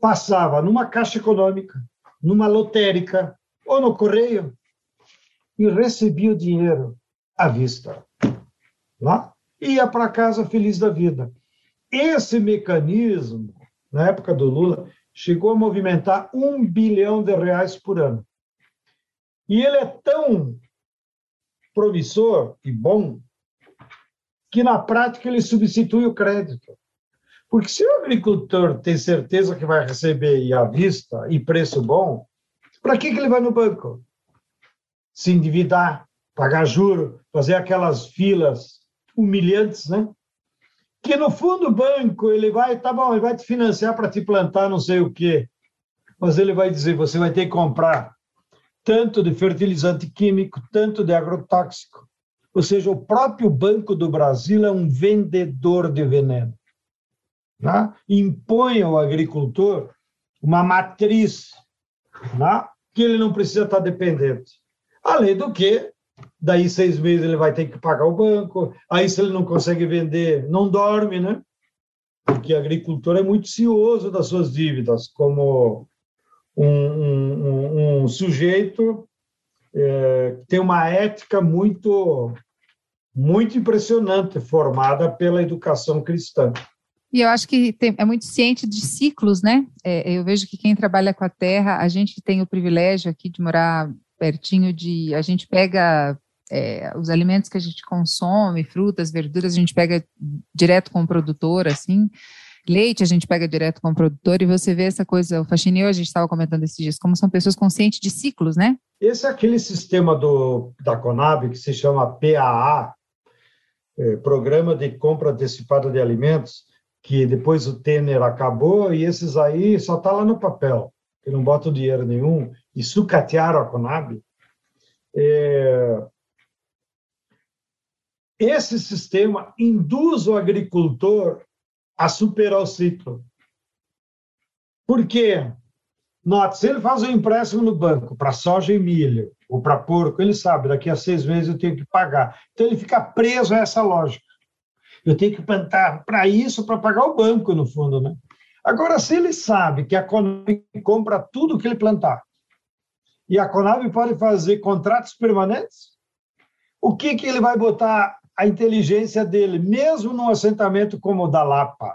passava numa caixa econômica, numa lotérica ou no correio e recebia o dinheiro à vista. Lá, ia para casa feliz da vida. Esse mecanismo, na época do Lula, chegou a movimentar um bilhão de reais por ano. E ele é tão promissor e bom que, na prática, ele substitui o crédito. Porque se o agricultor tem certeza que vai receber à vista e preço bom, para que, que ele vai no banco? Se endividar, pagar juro, fazer aquelas filas humilhantes, né? que no fundo o banco ele vai, tá bom, ele vai te financiar para te plantar não sei o quê, mas ele vai dizer, você vai ter que comprar tanto de fertilizante químico, tanto de agrotóxico. Ou seja, o próprio Banco do Brasil é um vendedor de veneno. Né? Impõe ao agricultor uma matriz né? Que ele não precisa estar dependente. Além do que, daí seis meses ele vai ter que pagar o banco, aí se ele não consegue vender, não dorme, né? Porque agricultor é muito cioso das suas dívidas, como um, um, um sujeito é, que tem uma ética muito muito impressionante, formada pela educação cristã. E eu acho que tem, é muito ciente de ciclos, né? É, eu vejo que quem trabalha com a terra, a gente tem o privilégio aqui de morar pertinho de. A gente pega é, os alimentos que a gente consome, frutas, verduras, a gente pega direto com o produtor, assim. Leite a gente pega direto com o produtor e você vê essa coisa, o Faxinil, a gente estava comentando esses dias, como são pessoas conscientes de ciclos, né? Esse é aquele sistema do, da Conab que se chama PAA, é, Programa de Compra Antecipada de Alimentos, que depois o Temer acabou e esses aí só tá lá no papel, que não botam dinheiro nenhum e sucatearam a Conab. É... Esse sistema induz o agricultor a superar o ciclo. Por quê? Note, se ele faz um empréstimo no banco para soja e milho, ou para porco, ele sabe, daqui a seis meses eu tenho que pagar. Então ele fica preso a essa lógica. Eu tenho que plantar para isso, para pagar o banco, no fundo, né? Agora, se ele sabe que a Conab compra tudo que ele plantar, e a Conab pode fazer contratos permanentes, o que, que ele vai botar a inteligência dele, mesmo num assentamento como o da Lapa,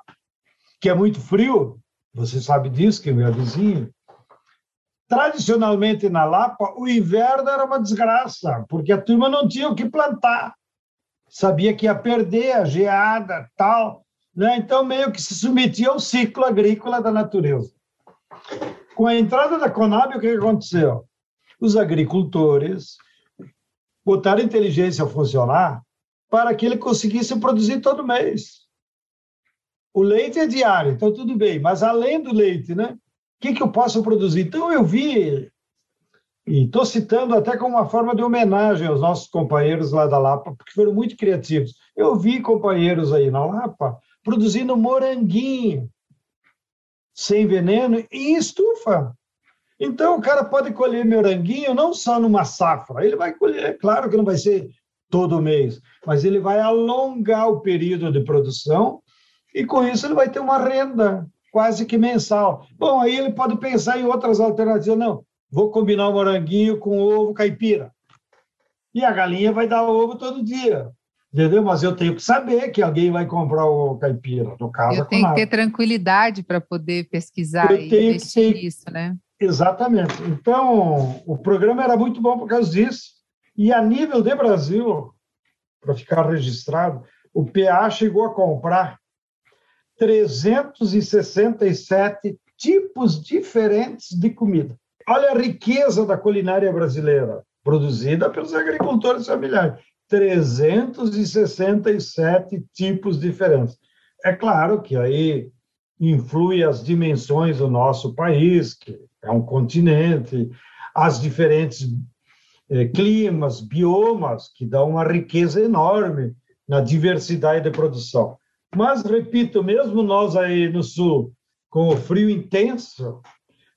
que é muito frio, você sabe disso, que é meu vizinho, tradicionalmente na Lapa, o inverno era uma desgraça, porque a turma não tinha o que plantar. Sabia que ia perder a geada, tal. Né? Então, meio que se submetia ao ciclo agrícola da natureza. Com a entrada da Conab, o que aconteceu? Os agricultores botaram a inteligência a funcionar para que ele conseguisse produzir todo mês. O leite é diário, então tudo bem, mas além do leite, né? O que, que eu posso produzir? Então, eu vi, e estou citando até como uma forma de homenagem aos nossos companheiros lá da Lapa, porque foram muito criativos. Eu vi companheiros aí na Lapa produzindo moranguinho, sem veneno, em estufa. Então, o cara pode colher moranguinho não só numa safra, ele vai colher, é claro que não vai ser todo mês, mas ele vai alongar o período de produção e com isso ele vai ter uma renda quase que mensal. Bom, aí ele pode pensar em outras alternativas. Não, vou combinar o moranguinho com ovo caipira. E a galinha vai dar ovo todo dia. Entendeu? Mas eu tenho que saber que alguém vai comprar o caipira, no caso. Eu tenho que ter tranquilidade para poder pesquisar eu e investir que... nisso, né? Exatamente. Então, o programa era muito bom por causa disso. E a nível de Brasil, para ficar registrado, o PA chegou a comprar 367 tipos diferentes de comida. Olha a riqueza da culinária brasileira, produzida pelos agricultores familiares. 367 tipos diferentes. É claro que aí influi as dimensões do nosso país, que é um continente, as diferentes eh, climas, biomas, que dão uma riqueza enorme na diversidade de produção. Mas, repito, mesmo nós aí no sul, com o frio intenso,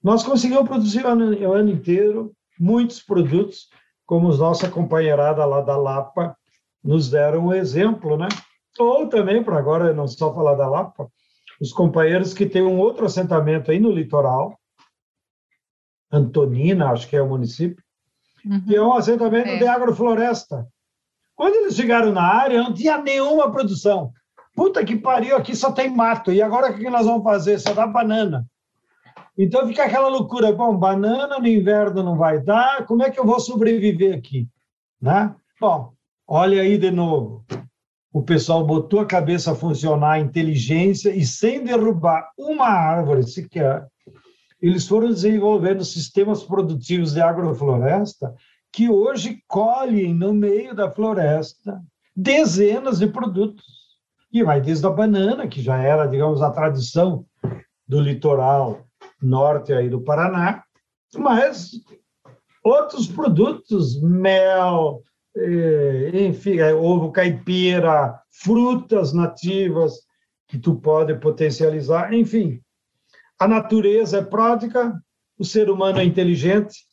nós conseguimos produzir o ano, o ano inteiro muitos produtos, como os nossa companheirada lá da Lapa nos deram um exemplo, né? Ou também, para agora não só falar da Lapa, os companheiros que têm um outro assentamento aí no litoral, Antonina, acho que é o município, uhum. que é um assentamento é. de agrofloresta. Quando eles chegaram na área, não tinha nenhuma produção. Puta que pariu, aqui só tem mato. E agora o que nós vamos fazer? Só dá banana. Então fica aquela loucura. Bom, banana no inverno não vai dar, como é que eu vou sobreviver aqui? Né? Bom, olha aí de novo. O pessoal botou a cabeça a funcionar, a inteligência, e sem derrubar uma árvore sequer, eles foram desenvolvendo sistemas produtivos de agrofloresta que hoje colhem no meio da floresta dezenas de produtos e vai desde a banana, que já era, digamos, a tradição do litoral norte aí do Paraná, mas outros produtos, mel, eh, enfim, é, ovo caipira, frutas nativas que tu pode potencializar, enfim. A natureza é pródiga, o ser humano é inteligente,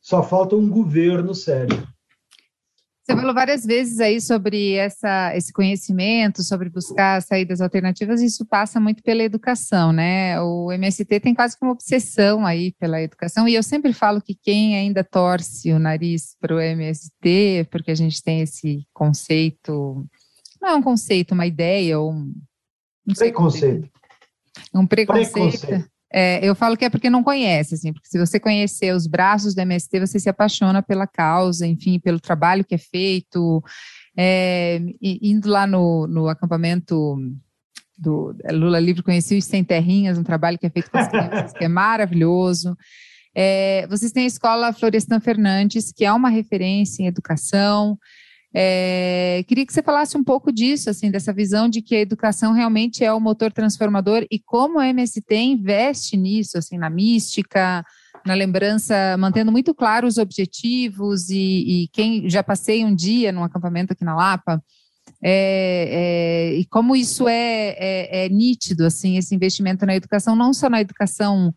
só falta um governo sério. Você falou várias vezes aí sobre essa, esse conhecimento, sobre buscar saídas alternativas, e isso passa muito pela educação, né? O MST tem quase que uma obsessão aí pela educação, e eu sempre falo que quem ainda torce o nariz para o MST, porque a gente tem esse conceito, não é um conceito, uma ideia, ou um. Preconceito. Um preconceito. preconceito. É, eu falo que é porque não conhece, assim, porque se você conhecer os braços do MST, você se apaixona pela causa, enfim, pelo trabalho que é feito. É, indo lá no, no acampamento do Lula Livre, conheci os Sem Terrinhas, um trabalho que é feito com as crianças, que é maravilhoso. É, vocês têm a escola Florestan Fernandes, que é uma referência em educação, é, queria que você falasse um pouco disso, assim, dessa visão de que a educação realmente é o motor transformador e como a MST investe nisso, assim, na mística, na lembrança, mantendo muito claro os objetivos e, e quem já passei um dia num acampamento aqui na Lapa, é, é, e como isso é, é, é nítido, assim, esse investimento na educação, não só na educação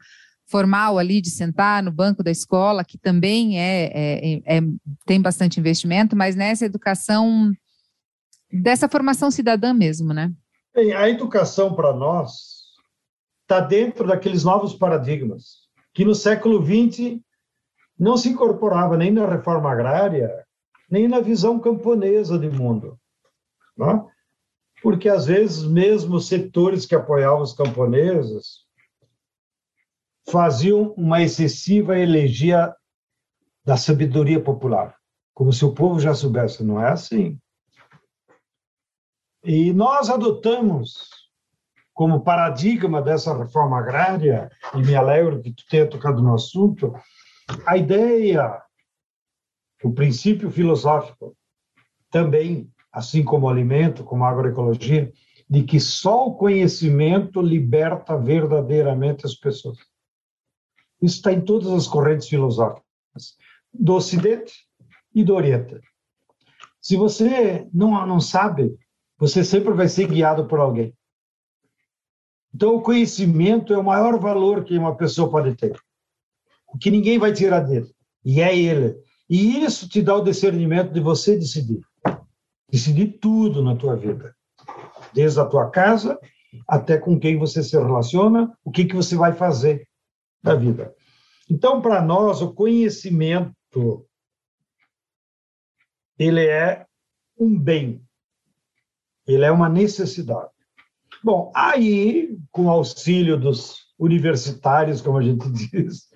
formal ali de sentar no banco da escola, que também é, é, é, tem bastante investimento, mas nessa educação dessa formação cidadã mesmo, né? Bem, a educação para nós está dentro daqueles novos paradigmas que no século XX não se incorporava nem na reforma agrária, nem na visão camponesa de mundo. Né? Porque, às vezes, mesmo setores que apoiavam os camponeses faziam uma excessiva elegia da sabedoria popular, como se o povo já soubesse. Não é assim. E nós adotamos como paradigma dessa reforma agrária, e me alegro que tu tenha tocado no assunto, a ideia, o princípio filosófico, também, assim como o alimento, como a agroecologia, de que só o conhecimento liberta verdadeiramente as pessoas. Isso está em todas as correntes filosóficas, do Ocidente e do Oriente. Se você não, não sabe, você sempre vai ser guiado por alguém. Então, o conhecimento é o maior valor que uma pessoa pode ter. O que ninguém vai tirar dele. E é ele. E isso te dá o discernimento de você decidir. Decidir tudo na tua vida. Desde a tua casa até com quem você se relaciona, o que, que você vai fazer da vida. Então, para nós, o conhecimento ele é um bem, ele é uma necessidade. Bom, aí, com auxílio dos universitários, como a gente diz,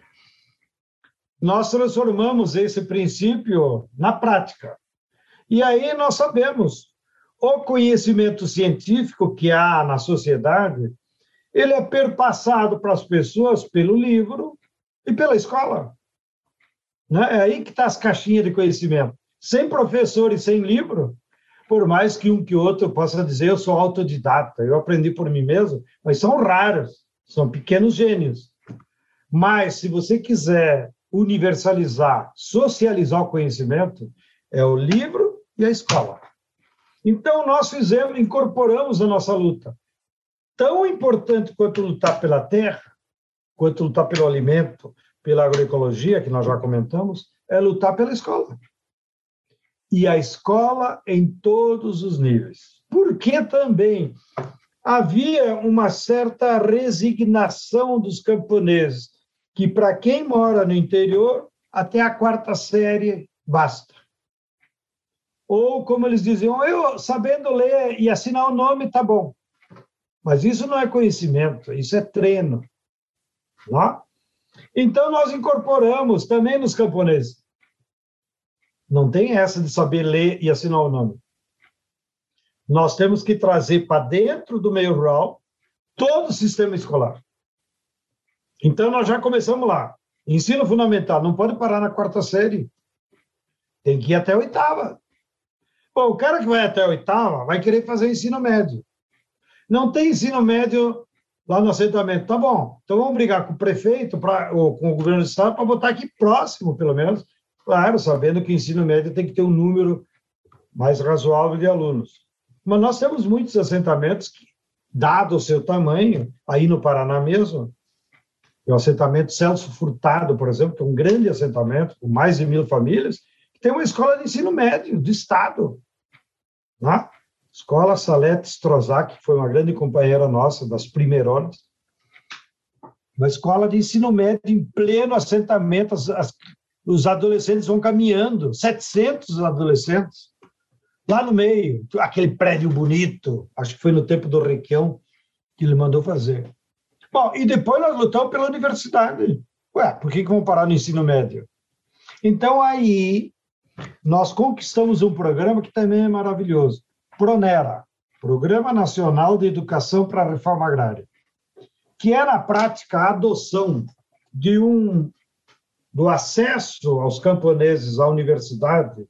nós transformamos esse princípio na prática. E aí nós sabemos, o conhecimento científico que há na sociedade, ele é perpassado para as pessoas pelo livro e pela escola. Né? É aí que está as caixinhas de conhecimento. Sem professor e sem livro, por mais que um que outro possa dizer eu sou autodidata, eu aprendi por mim mesmo, mas são raros, são pequenos gênios. Mas se você quiser universalizar, socializar o conhecimento, é o livro e a escola. Então nós fizemos, incorporamos a nossa luta tão importante quanto lutar pela terra, quanto lutar pelo alimento, pela agroecologia, que nós já comentamos, é lutar pela escola. E a escola em todos os níveis. Porque também havia uma certa resignação dos camponeses, que para quem mora no interior, até a quarta série basta. Ou, como eles diziam, eu sabendo ler e assinar o nome, tá bom. Mas isso não é conhecimento, isso é treino. Não? É? Então, nós incorporamos também nos camponeses. Não tem essa de saber ler e assinar o nome. Nós temos que trazer para dentro do meio rural todo o sistema escolar. Então, nós já começamos lá. Ensino fundamental, não pode parar na quarta série. Tem que ir até a oitava. Bom, o cara que vai até a oitava vai querer fazer ensino médio. Não tem ensino médio lá no assentamento. Tá bom, então vamos brigar com o prefeito, pra, ou com o governo do estado, para botar aqui próximo, pelo menos, claro, sabendo que o ensino médio tem que ter um número mais razoável de alunos. Mas nós temos muitos assentamentos que, dado o seu tamanho, aí no Paraná mesmo, o assentamento Celso Furtado, por exemplo, que é um grande assentamento, com mais de mil famílias, tem uma escola de ensino médio do Estado. Né? Escola Salete Strozak, que foi uma grande companheira nossa, das primeironas. Uma escola de ensino médio em pleno assentamento, as, as, os adolescentes vão caminhando, 700 adolescentes, lá no meio, aquele prédio bonito, acho que foi no tempo do Requião que ele mandou fazer. Bom, e depois nós lutamos pela universidade. Ué, por que, que vamos parar no ensino médio? Então, aí, nós conquistamos um programa que também é maravilhoso. PRONERA, Programa Nacional de Educação para a Reforma Agrária, que é, na prática, a adoção de um do acesso aos camponeses à universidade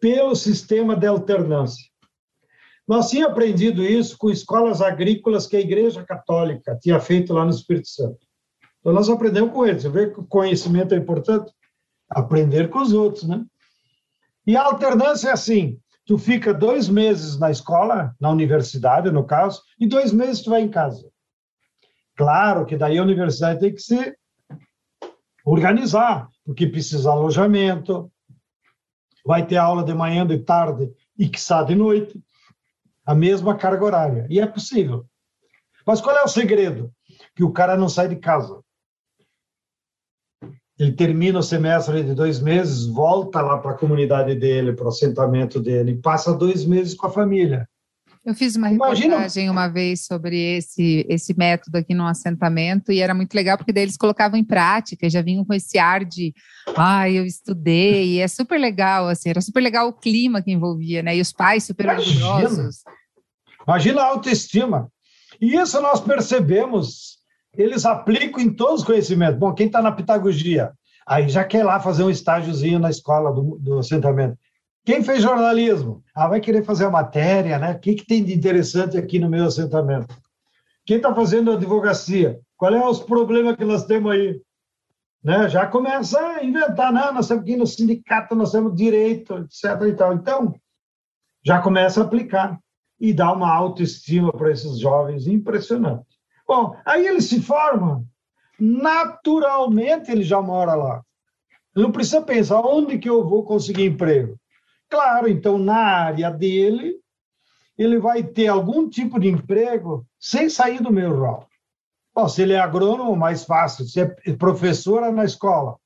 pelo sistema de alternância. Nós tínhamos aprendido isso com escolas agrícolas que a Igreja Católica tinha feito lá no Espírito Santo. Então, nós aprendemos com eles. Você vê que o conhecimento é importante? Aprender com os outros, né? E a alternância é assim: tu fica dois meses na escola, na universidade, no caso, e dois meses tu vai em casa. Claro que daí a universidade tem que se organizar, porque precisa alojamento, vai ter aula de manhã, de tarde e está de noite, a mesma carga horária. E é possível. Mas qual é o segredo? Que o cara não sai de casa ele termina o semestre de dois meses, volta lá para a comunidade dele, para o assentamento dele, e passa dois meses com a família. Eu fiz uma Imagina... reportagem uma vez sobre esse, esse método aqui no assentamento e era muito legal porque daí eles colocavam em prática, já vinham com esse ar de ai, ah, eu estudei, e é super legal, assim, era super legal o clima que envolvia, né? E os pais super Imagina. orgulhosos. Imagina a autoestima. E isso nós percebemos eles aplicam em todos os conhecimentos. Bom, quem está na pedagogia, aí já quer lá fazer um estágiozinho na escola do, do assentamento. Quem fez jornalismo? Ah, vai querer fazer a matéria, né? O que, que tem de interessante aqui no meu assentamento? Quem está fazendo advocacia? Qual é os problemas que nós temos aí? Né? Já começa a inventar, não, nós temos ir no sindicato, nós temos direito, etc. E tal. Então, já começa a aplicar e dá uma autoestima para esses jovens impressionante. Bom, aí ele se forma, naturalmente ele já mora lá. Não precisa pensar onde que eu vou conseguir emprego. Claro, então na área dele, ele vai ter algum tipo de emprego sem sair do meu rol. Bom, se ele é agrônomo, mais fácil. Se é professora na escola.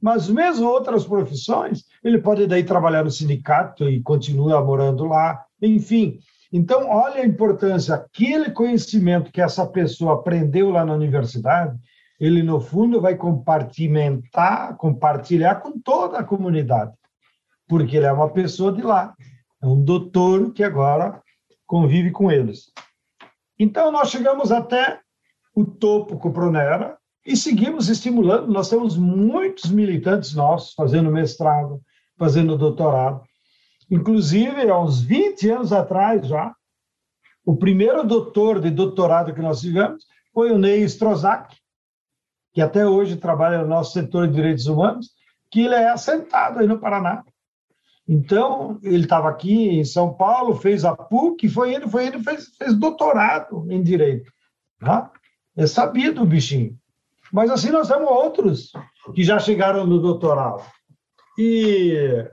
Mas mesmo outras profissões, ele pode daí trabalhar no sindicato e continua morando lá. Enfim, então, olha a importância, aquele conhecimento que essa pessoa aprendeu lá na universidade, ele, no fundo, vai compartimentar, compartilhar com toda a comunidade, porque ele é uma pessoa de lá, é um doutor que agora convive com eles. Então, nós chegamos até o topo com o Pronera e seguimos estimulando. Nós temos muitos militantes nossos fazendo mestrado, fazendo doutorado. Inclusive, há uns 20 anos atrás já, o primeiro doutor de doutorado que nós tivemos foi o Ney Strozak, que até hoje trabalha no nosso setor de direitos humanos, que ele é assentado aí no Paraná. Então, ele estava aqui em São Paulo, fez a PUC, foi ele, foi ele fez, fez doutorado em direito. Tá? É sabido o bichinho. Mas assim nós temos outros que já chegaram no doutorado. E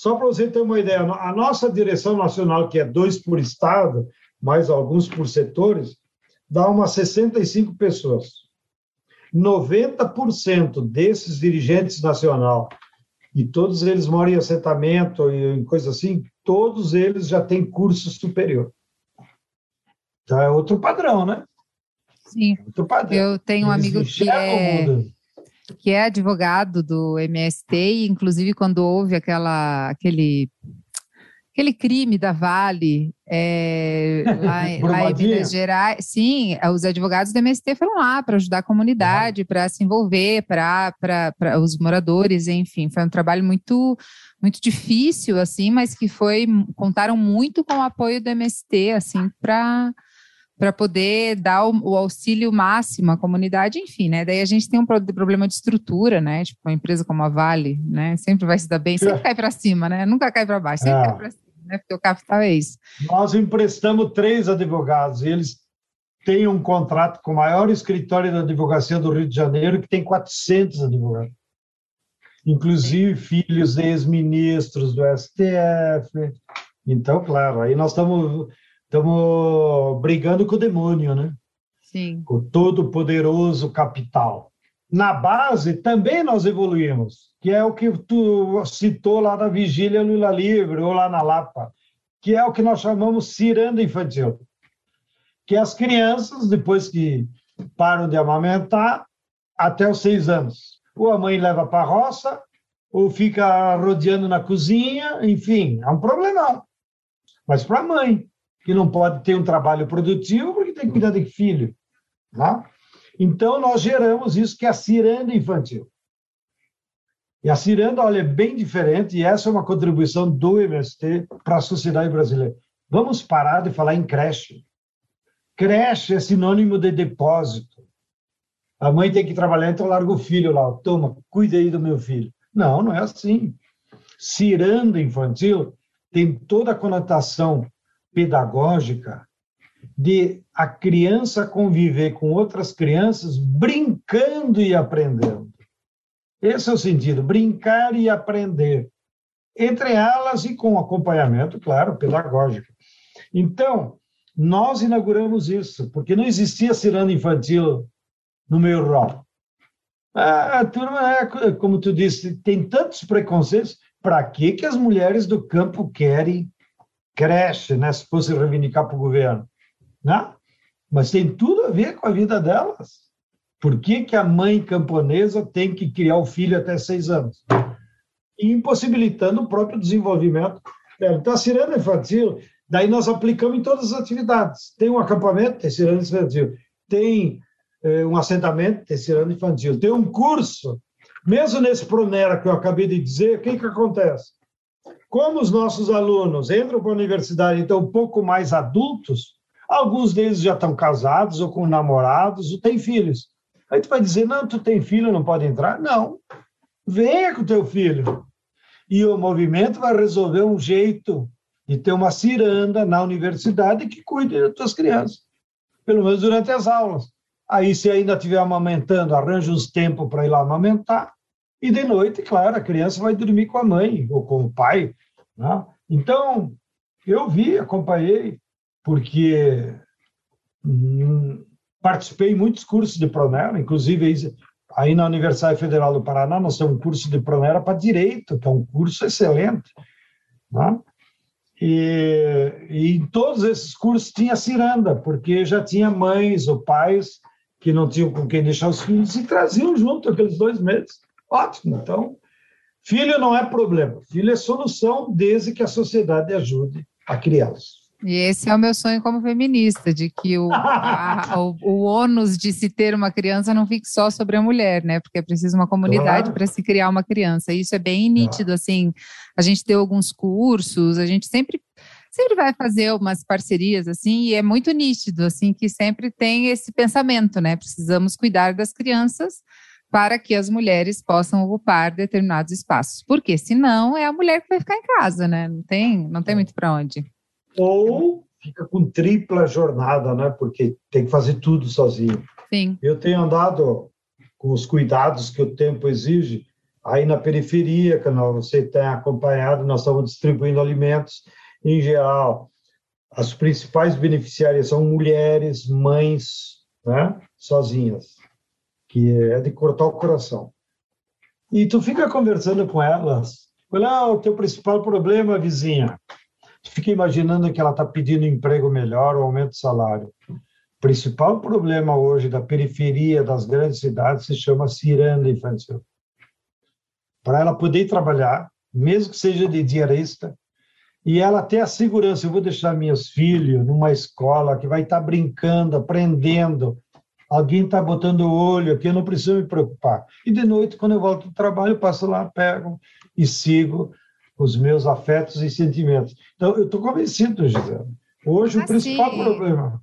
só para você ter uma ideia, a nossa direção nacional, que é dois por estado, mais alguns por setores, dá umas 65 pessoas. 90% desses dirigentes nacional, e todos eles moram em assentamento e em coisa assim, todos eles já têm curso superior. Então é outro padrão, né? Sim. Outro padrão. Eu tenho um amigo que é que é advogado do MST, e inclusive quando houve aquela, aquele, aquele crime da Vale é, lá, lá, em Minas Gerais, sim, os advogados do MST foram lá para ajudar a comunidade, para se envolver, para os moradores, enfim, foi um trabalho muito muito difícil assim, mas que foi contaram muito com o apoio do MST assim para para poder dar o, o, auxílio máximo à comunidade, enfim, né? Daí a gente tem um problema de estrutura, né? Tipo, uma empresa como a Vale, né? Sempre vai se dar bem, sempre é. cai para cima, né? Nunca cai para baixo, sempre é. cai para cima, né? Porque o capital é isso. Nós emprestamos três advogados e eles têm um contrato com o maior escritório da advocacia do Rio de Janeiro, que tem 400 advogados. inclusive filhos ex-ministros do STF. Então, claro, aí nós estamos brigando com o demônio, né? Sim. Com o todo-poderoso capital. Na base, também nós evoluímos, que é o que tu citou lá na Vigília Lula Livre, ou lá na Lapa, que é o que nós chamamos ciranda infantil. Que as crianças, depois que param de amamentar, até os seis anos. Ou a mãe leva para a roça, ou fica rodeando na cozinha, enfim, é um problemão. Mas para a mãe, que não pode ter um trabalho produtivo porque tem que cuidar de filho. Tá? Então, nós geramos isso que é a ciranda infantil. E a ciranda, olha, é bem diferente, e essa é uma contribuição do MST para a sociedade brasileira. Vamos parar de falar em creche. Creche é sinônimo de depósito. A mãe tem que trabalhar, então larga o filho lá. Toma, cuida aí do meu filho. Não, não é assim. Ciranda infantil tem toda a conotação pedagógica de a criança conviver com outras crianças brincando e aprendendo. Esse é o sentido, brincar e aprender. Entre elas e com acompanhamento, claro, pedagógico. Então, nós inauguramos isso, porque não existia ciranda infantil no meio rural. A turma, é, como tu disse, tem tantos preconceitos. Para que, que as mulheres do campo querem creche, né, se fosse reivindicar para o governo? Né? Mas tem tudo a ver com a vida delas. Por que, que a mãe camponesa tem que criar o filho até seis anos? Impossibilitando o próprio desenvolvimento. Então, a ciranda infantil, daí nós aplicamos em todas as atividades. Tem um acampamento, tem ciranda infantil. Tem é, um assentamento, tem ciranda infantil. Tem um curso. Mesmo nesse Pronera que eu acabei de dizer, o que, que acontece? Como os nossos alunos entram para a universidade e estão um pouco mais adultos, alguns deles já estão casados ou com namorados ou têm filhos. Aí tu vai dizer, não, tu tem filho, não pode entrar? Não. Venha com teu filho. E o movimento vai resolver um jeito de ter uma ciranda na universidade que cuide das tuas crianças, pelo menos durante as aulas. Aí, se ainda estiver amamentando, arranja uns tempos para ir lá amamentar. E de noite, claro, a criança vai dormir com a mãe ou com o pai. Né? Então, eu vi, acompanhei, porque hum, participei em muitos cursos de Pronera, inclusive aí na Universidade Federal do Paraná nós temos um curso de Pronera para Direito, que é um curso excelente. Né? E, e, em todos esses cursos tinha ciranda, porque já tinha mães ou pais que não tinham com quem deixar os filhos e traziam junto aqueles dois meses. Ótimo, então, filho não é problema, filho é solução desde que a sociedade ajude a criá-los. E esse é o meu sonho como feminista, de que o, a, o, o ônus de se ter uma criança não fique só sobre a mulher, né? Porque é preciso uma comunidade claro. para se criar uma criança. E isso é bem nítido, claro. assim. A gente deu alguns cursos, a gente sempre sempre vai fazer umas parcerias assim, e é muito nítido assim que sempre tem esse pensamento, né? Precisamos cuidar das crianças para que as mulheres possam ocupar determinados espaços. Porque senão é a mulher que vai ficar em casa, né? Não tem, não tem é. muito para onde ou fica com tripla jornada, né? Porque tem que fazer tudo sozinho. Sim. Eu tenho andado com os cuidados que o tempo exige aí na periferia, que você tem acompanhado, nós estamos distribuindo alimentos em geral. As principais beneficiárias são mulheres, mães, né? Sozinhas, que é de cortar o coração. E tu fica conversando com elas. Olha, ah, o teu principal problema, vizinha, fica imaginando que ela está pedindo emprego melhor ou aumento de salário. O principal problema hoje da periferia das grandes cidades se chama ciranda infantil. Para ela poder trabalhar, mesmo que seja de diarista, e ela ter a segurança, eu vou deixar meus filhos numa escola que vai estar tá brincando, aprendendo, alguém está botando o olho aqui, eu não preciso me preocupar. E de noite, quando eu volto do trabalho, eu passo lá, pego e sigo os meus afetos e sentimentos. Então, eu estou convencido, Gisele. Hoje, ah, o principal sim. problema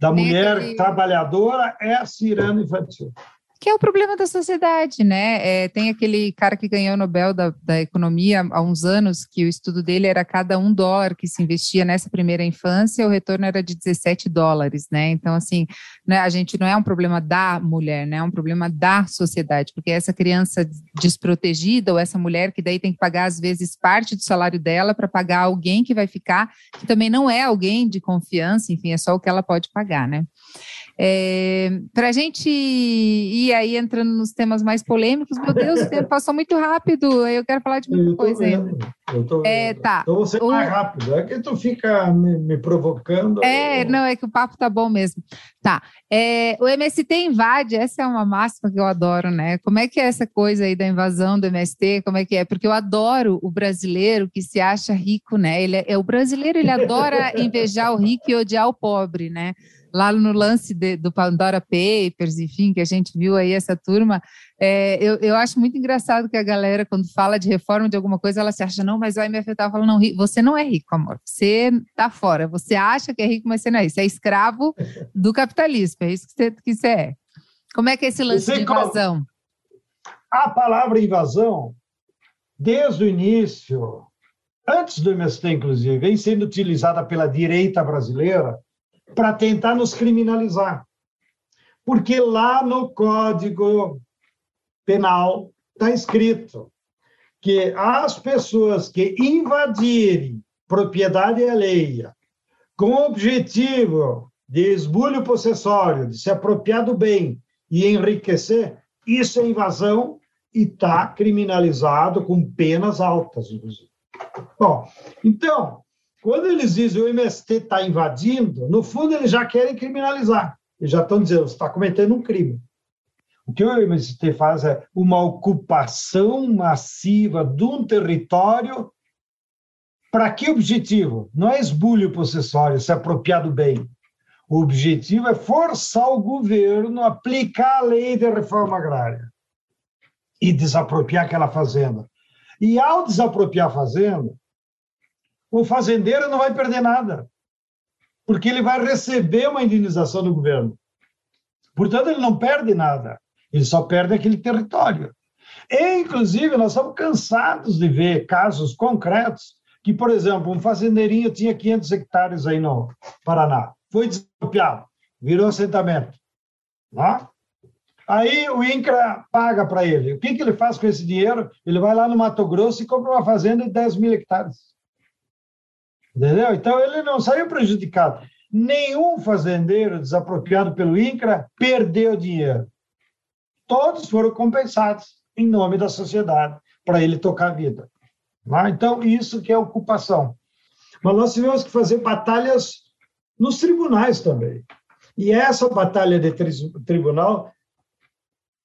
da mulher trabalhadora é a ciranda infantil. Que é o problema da sociedade, né? É, tem aquele cara que ganhou o Nobel da, da, Economia há uns anos, que o estudo dele era cada um dólar que se investia nessa primeira infância, o retorno era de 17 dólares, né? Então, assim, né, a gente não é um problema da mulher, né? É um problema da sociedade, porque essa criança desprotegida ou essa mulher que daí tem que pagar, às vezes, parte do salário dela para pagar alguém que vai ficar, que também não é alguém de confiança, enfim, é só o que ela pode pagar, né? É, para a gente ir aí entrando nos temas mais polêmicos, meu Deus, o tempo passou muito rápido. Eu quero falar de muita coisa vendo, ainda. Eu tô é, tá. Então você o... mais rápido. É que tu fica me, me provocando. É, eu... não, é que o papo tá bom mesmo. Tá. É, o MST invade, essa é uma máxima que eu adoro, né? Como é que é essa coisa aí da invasão do MST? Como é que é? Porque eu adoro o brasileiro que se acha rico, né? Ele é, é o brasileiro, ele adora invejar o rico e odiar o pobre, né? Lá no lance de, do Pandora Papers, enfim, que a gente viu aí essa turma, é, eu, eu acho muito engraçado que a galera, quando fala de reforma de alguma coisa, ela se acha, não, mas o IMF estava falando, não, você não é rico, amor, você está fora, você acha que é rico, mas você não é, você é escravo do capitalismo, é isso que você, que você é. Como é que é esse lance você de invasão? A palavra invasão, desde o início, antes do MST, inclusive, vem sendo utilizada pela direita brasileira para tentar nos criminalizar. Porque lá no Código Penal está escrito que as pessoas que invadirem propriedade alheia com o objetivo de esbulho possessório, de se apropriar do bem e enriquecer, isso é invasão e está criminalizado com penas altas, inclusive. Bom, então, quando eles dizem o MST está invadindo, no fundo eles já querem criminalizar. Eles já estão dizendo, você está cometendo um crime. O que o MST faz é uma ocupação massiva de um território para que objetivo? Não é esbulho possessório, se apropriar do bem. O objetivo é forçar o governo a aplicar a lei de reforma agrária e desapropriar aquela fazenda. E ao desapropriar a fazenda, o fazendeiro não vai perder nada, porque ele vai receber uma indenização do governo. Portanto, ele não perde nada, ele só perde aquele território. E, inclusive, nós estamos cansados de ver casos concretos que, por exemplo, um fazendeirinho tinha 500 hectares aí no Paraná, foi desapropriado, virou assentamento. Né? Aí o INCRA paga para ele. O que, que ele faz com esse dinheiro? Ele vai lá no Mato Grosso e compra uma fazenda de 10 mil hectares. Entendeu? Então ele não saiu prejudicado. Nenhum fazendeiro desapropriado pelo INCRA perdeu dinheiro. Todos foram compensados em nome da sociedade para ele tocar a vida. Tá? Então, isso que é ocupação. Mas nós tivemos que fazer batalhas nos tribunais também. E essa batalha de tribunal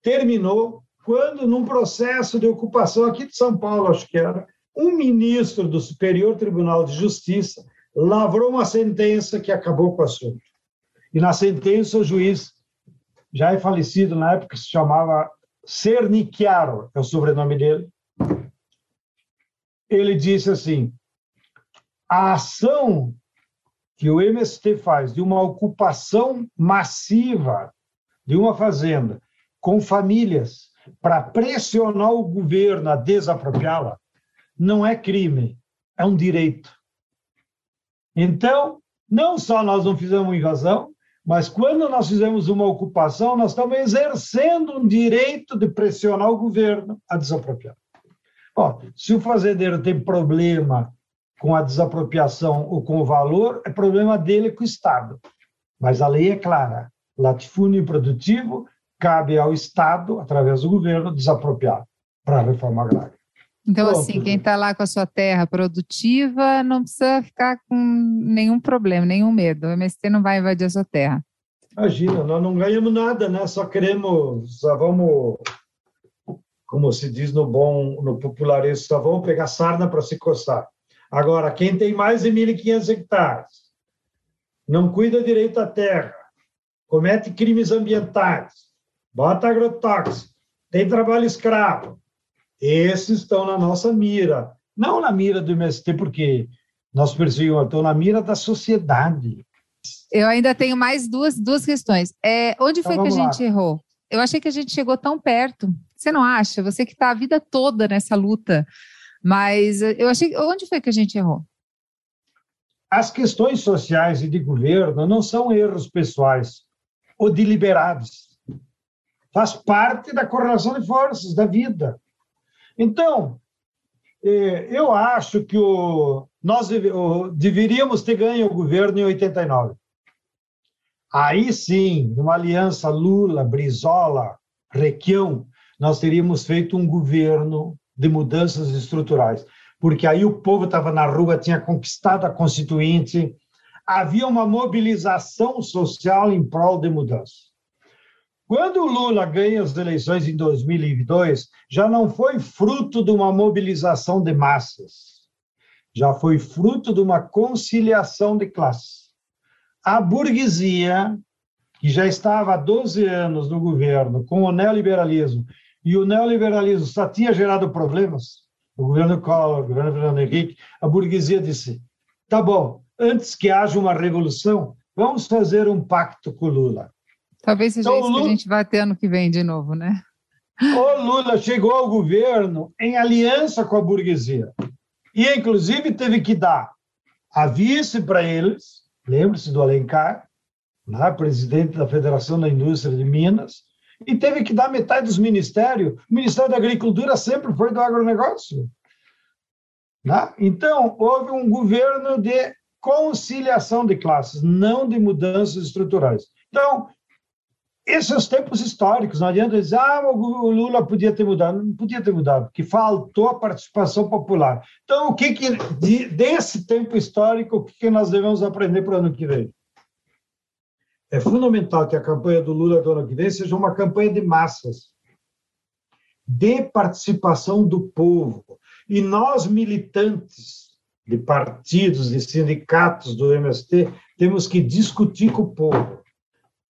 terminou quando, num processo de ocupação aqui de São Paulo, acho que era, um ministro do Superior Tribunal de Justiça lavrou uma sentença que acabou com o assunto. E na sentença, o juiz, já é falecido na época, se chamava Cernichiaro, é o sobrenome dele, ele disse assim: a ação que o MST faz de uma ocupação massiva de uma fazenda com famílias para pressionar o governo a desapropriá-la não é crime, é um direito. Então, não só nós não fizemos invasão, mas quando nós fizemos uma ocupação, nós estamos exercendo um direito de pressionar o governo a desapropriar. Bom, se o fazendeiro tem problema com a desapropriação ou com o valor, é problema dele com o Estado. Mas a lei é clara: latifúndio improdutivo cabe ao Estado, através do governo, desapropriar para a reforma agrária. Então, Pronto. assim, quem está lá com a sua terra produtiva não precisa ficar com nenhum problema, nenhum medo. O MST não vai invadir a sua terra. Imagina, nós não ganhamos nada, né? Só queremos, só vamos, como se diz no bom, no popularesco, só vamos pegar sarna para se coçar. Agora, quem tem mais de 1.500 hectares, não cuida direito da terra, comete crimes ambientais, bota agrotóxico, tem trabalho escravo, esses estão na nossa mira. Não na mira do MST, porque nós perseguimos, estão na mira da sociedade. Eu ainda tenho mais duas, duas questões. É, onde então, foi que a gente lá. errou? eu achei que a gente chegou tão perto. Você não acha? Você que está a vida toda nessa luta. Mas eu achei. Onde foi que a gente errou? As questões sociais e de governo não são erros pessoais ou deliberados. Faz parte da correlação de forças da vida. Então, é, eu acho que nós deveríamos ter ganho o governo em 89. Aí sim, numa aliança Lula, Brizola, Requião, nós teríamos feito um governo de mudanças estruturais, porque aí o povo estava na rua, tinha conquistado a Constituinte, havia uma mobilização social em prol de mudança. Quando o Lula ganha as eleições em 2002, já não foi fruto de uma mobilização de massas, já foi fruto de uma conciliação de classes. A burguesia, que já estava há 12 anos no governo com o neoliberalismo, e o neoliberalismo só tinha gerado problemas, o governo Collor, o governo Fernando Henrique, a burguesia disse: tá bom, antes que haja uma revolução, vamos fazer um pacto com Lula. Talvez seja então, isso Lula... que a gente vai ter ano que vem de novo, né? O Lula chegou ao governo em aliança com a burguesia. E, inclusive, teve que dar a vice para eles, lembre-se do Alencar, né, presidente da Federação da Indústria de Minas, e teve que dar metade dos ministérios. O Ministério da Agricultura sempre foi do agronegócio. Né? Então, houve um governo de conciliação de classes, não de mudanças estruturais. Então, esses tempos históricos, não adianta dizer, ah, o Lula podia ter mudado. Não podia ter mudado, porque faltou a participação popular. Então, o que, que desse tempo histórico, o que, que nós devemos aprender para o ano que vem? É fundamental que a campanha do Lula do ano que vem seja uma campanha de massas, de participação do povo. E nós, militantes de partidos, de sindicatos do MST, temos que discutir com o povo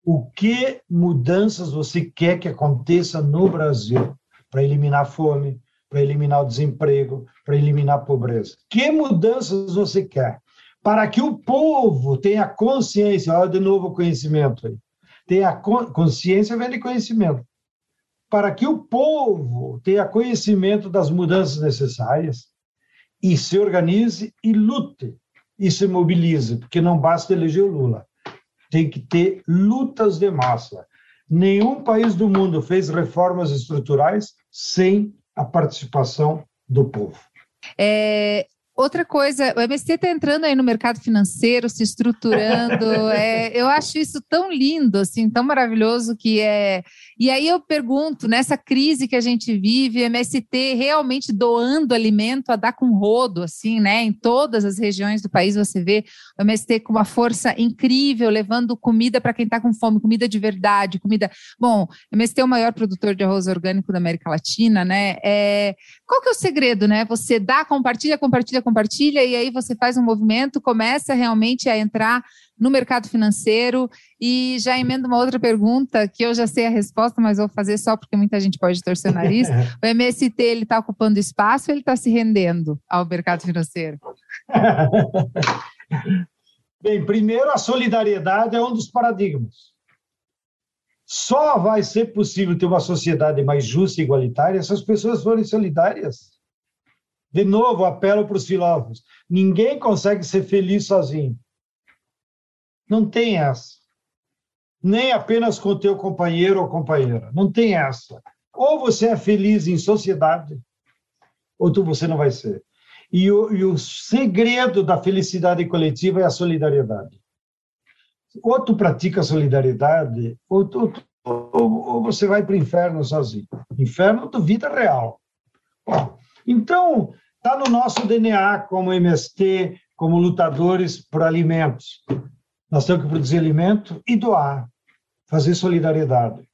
o que mudanças você quer que aconteça no Brasil para eliminar a fome, para eliminar o desemprego, para eliminar a pobreza. Que mudanças você quer? Para que o povo tenha consciência, olha de novo o conhecimento aí. Tenha consciência vem de conhecimento. Para que o povo tenha conhecimento das mudanças necessárias e se organize e lute e se mobilize, porque não basta eleger o Lula tem que ter lutas de massa. Nenhum país do mundo fez reformas estruturais sem a participação do povo. É, Outra coisa, o MST está entrando aí no mercado financeiro, se estruturando. é, eu acho isso tão lindo, assim, tão maravilhoso que é. E aí eu pergunto, nessa crise que a gente vive, o MST realmente doando alimento a dar com rodo, assim, né? Em todas as regiões do país você vê o MST com uma força incrível, levando comida para quem está com fome, comida de verdade, comida. Bom, o MST é o maior produtor de arroz orgânico da América Latina, né? É... Qual que é o segredo, né? Você dá, compartilha, compartilha, compartilha, e aí você faz um movimento, começa realmente a entrar no mercado financeiro. E já emendo uma outra pergunta, que eu já sei a resposta, mas vou fazer só porque muita gente pode torcer o nariz. o MST ele está ocupando espaço ou ele está se rendendo ao mercado financeiro? Bem, primeiro, a solidariedade é um dos paradigmas. Só vai ser possível ter uma sociedade mais justa e igualitária se as pessoas forem solidárias. De novo, apelo para os filósofos: ninguém consegue ser feliz sozinho. Não tem essa. Nem apenas com teu companheiro ou companheira. Não tem essa. Ou você é feliz em sociedade, ou tu, você não vai ser. E o, e o segredo da felicidade coletiva é a solidariedade. Ou tu pratica solidariedade, ou, tu, ou, ou você vai para o inferno sozinho. Inferno da vida real. Bom, então, está no nosso DNA como MST, como lutadores por alimentos. Nós temos que produzir alimento e doar, fazer solidariedade,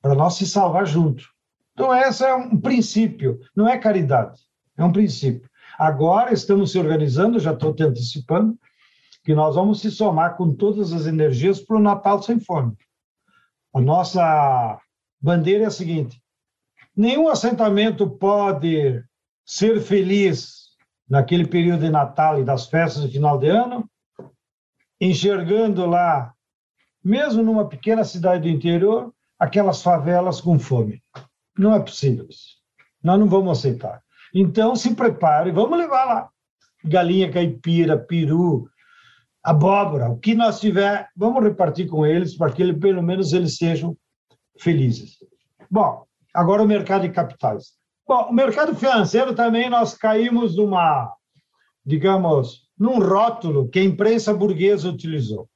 para nós se salvar junto. Então, esse é um princípio, não é caridade, é um princípio. Agora estamos se organizando, já estou te antecipando, que nós vamos se somar com todas as energias para o Natal sem fome. A nossa bandeira é a seguinte: nenhum assentamento pode ser feliz naquele período de Natal e das festas de final de ano, enxergando lá, mesmo numa pequena cidade do interior, aquelas favelas com fome. Não é possível isso. Nós não vamos aceitar. Então, se prepare, vamos levar lá. Galinha caipira, peru, abóbora, o que nós tiver, vamos repartir com eles para que pelo menos eles sejam felizes. Bom, agora o mercado de capitais. Bom, o mercado financeiro também nós caímos numa, digamos, num rótulo que a imprensa burguesa utilizou.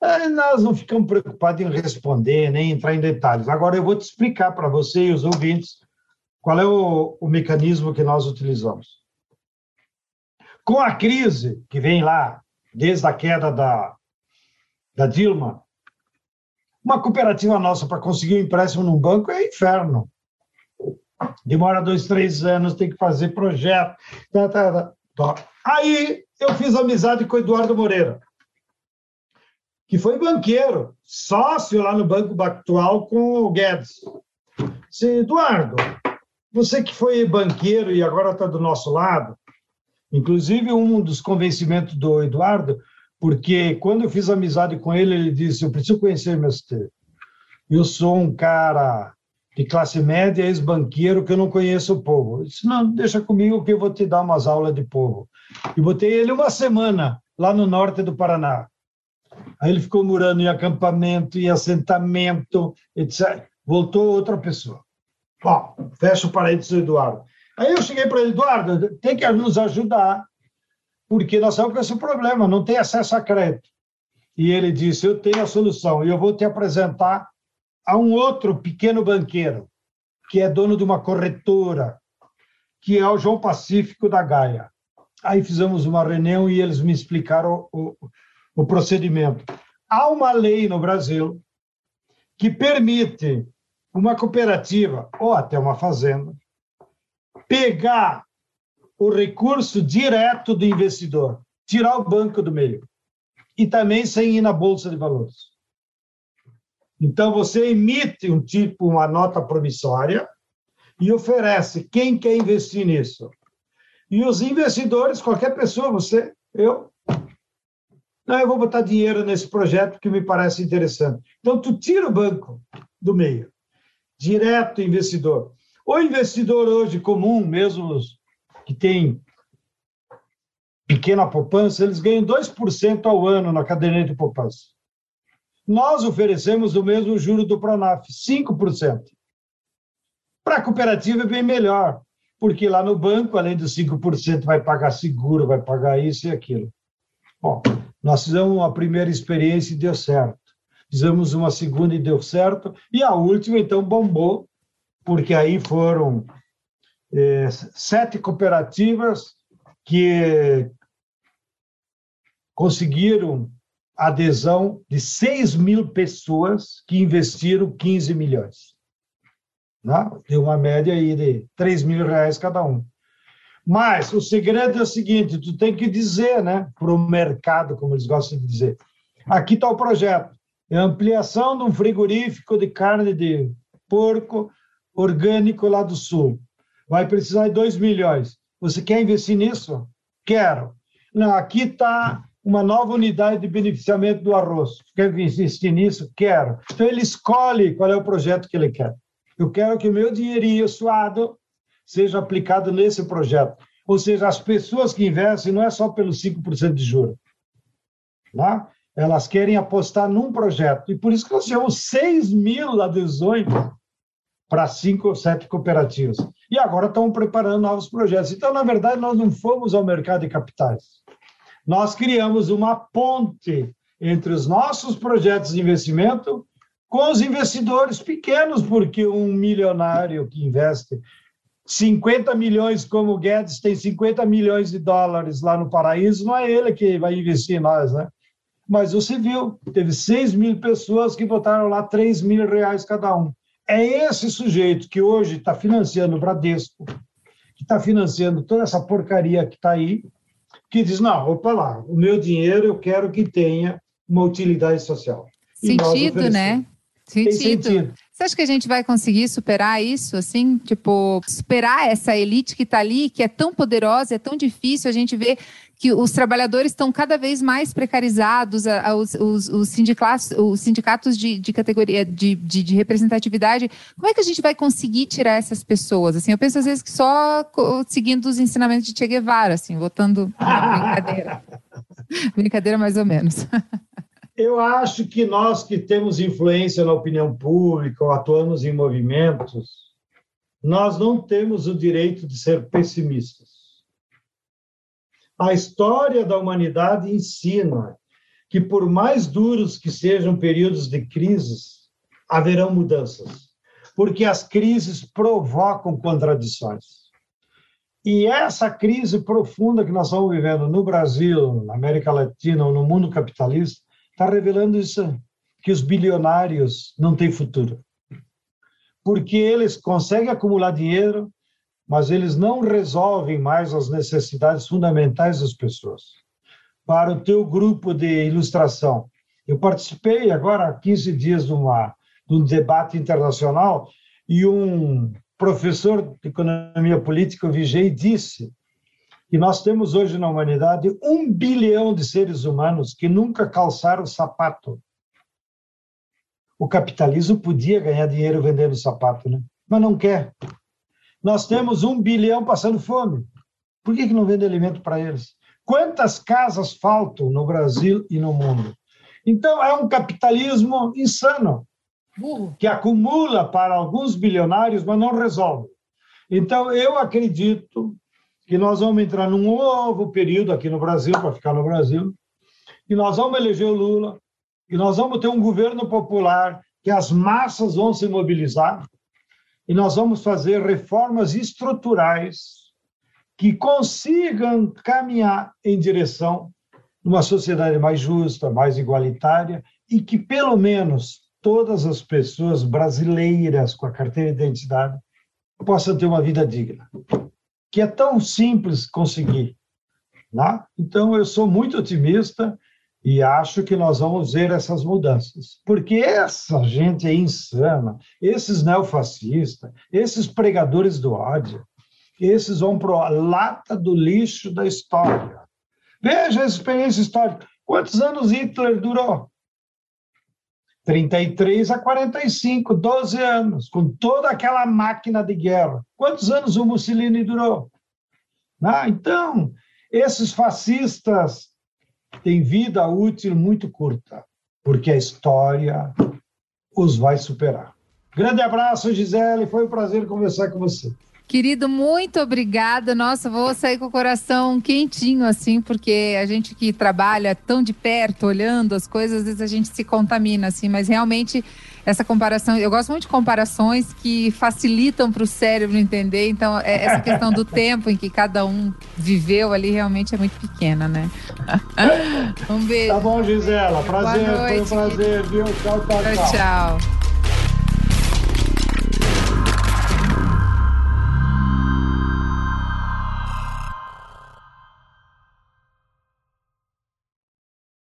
É, nós não ficamos preocupados em responder, nem entrar em detalhes. Agora eu vou te explicar para você e os ouvintes qual é o, o mecanismo que nós utilizamos. Com a crise que vem lá, desde a queda da, da Dilma, uma cooperativa nossa para conseguir um empréstimo num banco é inferno. Demora dois, três anos, tem que fazer projeto. Tá, tá, tá. Aí eu fiz amizade com o Eduardo Moreira, que foi banqueiro, sócio lá no Banco Bactual com o Guedes. Eduardo, você que foi banqueiro e agora está do nosso lado, inclusive um dos convencimentos do Eduardo, porque quando eu fiz amizade com ele, ele disse: Eu preciso conhecer MST. Eu sou um cara de classe média, ex-banqueiro, que eu não conheço o povo. Eu disse, não, deixa comigo que eu vou te dar umas aulas de povo. E botei ele uma semana lá no norte do Paraná. Aí ele ficou morando em acampamento, em assentamento, etc. Voltou outra pessoa. Bom, fecha o parênteses, Eduardo. Aí eu cheguei para ele, Eduardo, tem que nos ajudar, porque nós estamos com esse problema, não tem acesso a crédito. E ele disse, eu tenho a solução, e eu vou te apresentar a um outro pequeno banqueiro, que é dono de uma corretora, que é o João Pacífico da Gaia. Aí fizemos uma reunião e eles me explicaram o, o, o procedimento. Há uma lei no Brasil que permite uma cooperativa ou até uma fazenda pegar o recurso direto do investidor, tirar o banco do meio e também sem ir na bolsa de valores. Então, você emite um tipo, uma nota promissória e oferece quem quer investir nisso. E os investidores, qualquer pessoa, você, eu, não, eu vou botar dinheiro nesse projeto que me parece interessante. Então, tu tira o banco do meio, direto investidor. O investidor hoje comum, mesmo que tem pequena poupança, eles ganham 2% ao ano na caderneta de poupança. Nós oferecemos o mesmo juro do Pronaf, 5%. Para a cooperativa é bem melhor, porque lá no banco, além dos 5%, vai pagar seguro, vai pagar isso e aquilo. Bom, nós fizemos uma primeira experiência e deu certo. Fizemos uma segunda e deu certo. E a última, então, bombou, porque aí foram é, sete cooperativas que conseguiram adesão de 6 mil pessoas que investiram 15 milhões. Né? Deu uma média aí de 3 mil reais cada um. Mas o segredo é o seguinte: tu tem que dizer né, para o mercado, como eles gostam de dizer. Aqui está o projeto. É ampliação de um frigorífico de carne de porco orgânico lá do sul. Vai precisar de 2 milhões. Você quer investir nisso? Quero. Não, aqui está uma nova unidade de beneficiamento do arroz. Quer investir nisso? Quero. Então, ele escolhe qual é o projeto que ele quer. Eu quero que o meu dinheirinho suado seja aplicado nesse projeto. Ou seja, as pessoas que investem não é só pelos 5% de juros. Tá? Elas querem apostar num projeto. E por isso que nós temos 6 mil adesões para cinco ou sete cooperativas. E agora estão preparando novos projetos. Então, na verdade, nós não fomos ao mercado de capitais nós criamos uma ponte entre os nossos projetos de investimento com os investidores pequenos, porque um milionário que investe 50 milhões, como o Guedes tem 50 milhões de dólares lá no paraíso, não é ele que vai investir em nós, né? Mas você viu, teve 6 mil pessoas que botaram lá 3 mil reais cada um. É esse sujeito que hoje está financiando o Bradesco, que está financiando toda essa porcaria que está aí, que diz: não, opa lá, o meu dinheiro eu quero que tenha uma utilidade social. Sentido, né? Sentido. sentido. Você acha que a gente vai conseguir superar isso, assim? Tipo, superar essa elite que está ali, que é tão poderosa, é tão difícil. A gente vê que os trabalhadores estão cada vez mais precarizados, os, os, os sindicatos, os sindicatos de, de categoria de, de, de, representatividade. Como é que a gente vai conseguir tirar essas pessoas? Assim, eu penso às vezes que só seguindo os ensinamentos de Che Guevara, assim, votando brincadeira. brincadeira mais ou menos. Eu acho que nós que temos influência na opinião pública ou atuamos em movimentos, nós não temos o direito de ser pessimistas. A história da humanidade ensina que, por mais duros que sejam períodos de crises, haverão mudanças, porque as crises provocam contradições. E essa crise profunda que nós estamos vivendo no Brasil, na América Latina ou no mundo capitalista, está revelando isso, que os bilionários não têm futuro porque eles conseguem acumular dinheiro, mas eles não resolvem mais as necessidades fundamentais das pessoas. Para o teu grupo de ilustração, eu participei agora há 15 dias de, uma, de um debate internacional e um professor de economia política, o Vigei, disse que nós temos hoje na humanidade um bilhão de seres humanos que nunca calçaram sapato o capitalismo podia ganhar dinheiro vendendo sapato, né? mas não quer. Nós temos um bilhão passando fome. Por que, que não vende alimento para eles? Quantas casas faltam no Brasil e no mundo? Então, é um capitalismo insano, que acumula para alguns bilionários, mas não resolve. Então, eu acredito que nós vamos entrar num novo período aqui no Brasil, para ficar no Brasil, e nós vamos eleger o Lula, e nós vamos ter um governo popular que as massas vão se mobilizar e nós vamos fazer reformas estruturais que consigam caminhar em direção a uma sociedade mais justa, mais igualitária e que pelo menos todas as pessoas brasileiras com a carteira de identidade possam ter uma vida digna, que é tão simples conseguir. Né? Então, eu sou muito otimista e acho que nós vamos ver essas mudanças. Porque essa gente é insana, esses neofascistas, esses pregadores do ódio, esses vão para a lata do lixo da história. Veja a experiência histórica. Quantos anos Hitler durou? 33 a 45, 12 anos, com toda aquela máquina de guerra. Quantos anos o Mussolini durou? Ah, então, esses fascistas tem vida útil muito curta, porque a história os vai superar. Grande abraço, Gisele. Foi um prazer conversar com você. Querido, muito obrigada. Nossa, vou sair com o coração quentinho, assim, porque a gente que trabalha tão de perto, olhando as coisas, às vezes a gente se contamina, assim, mas realmente essa comparação, eu gosto muito de comparações que facilitam para o cérebro entender. Então, é, essa questão do tempo em que cada um viveu ali realmente é muito pequena, né? Um beijo. Tá bom, Gisela. Prazer, foi um prazer, viu? Tchau, tchau, tchau. tchau.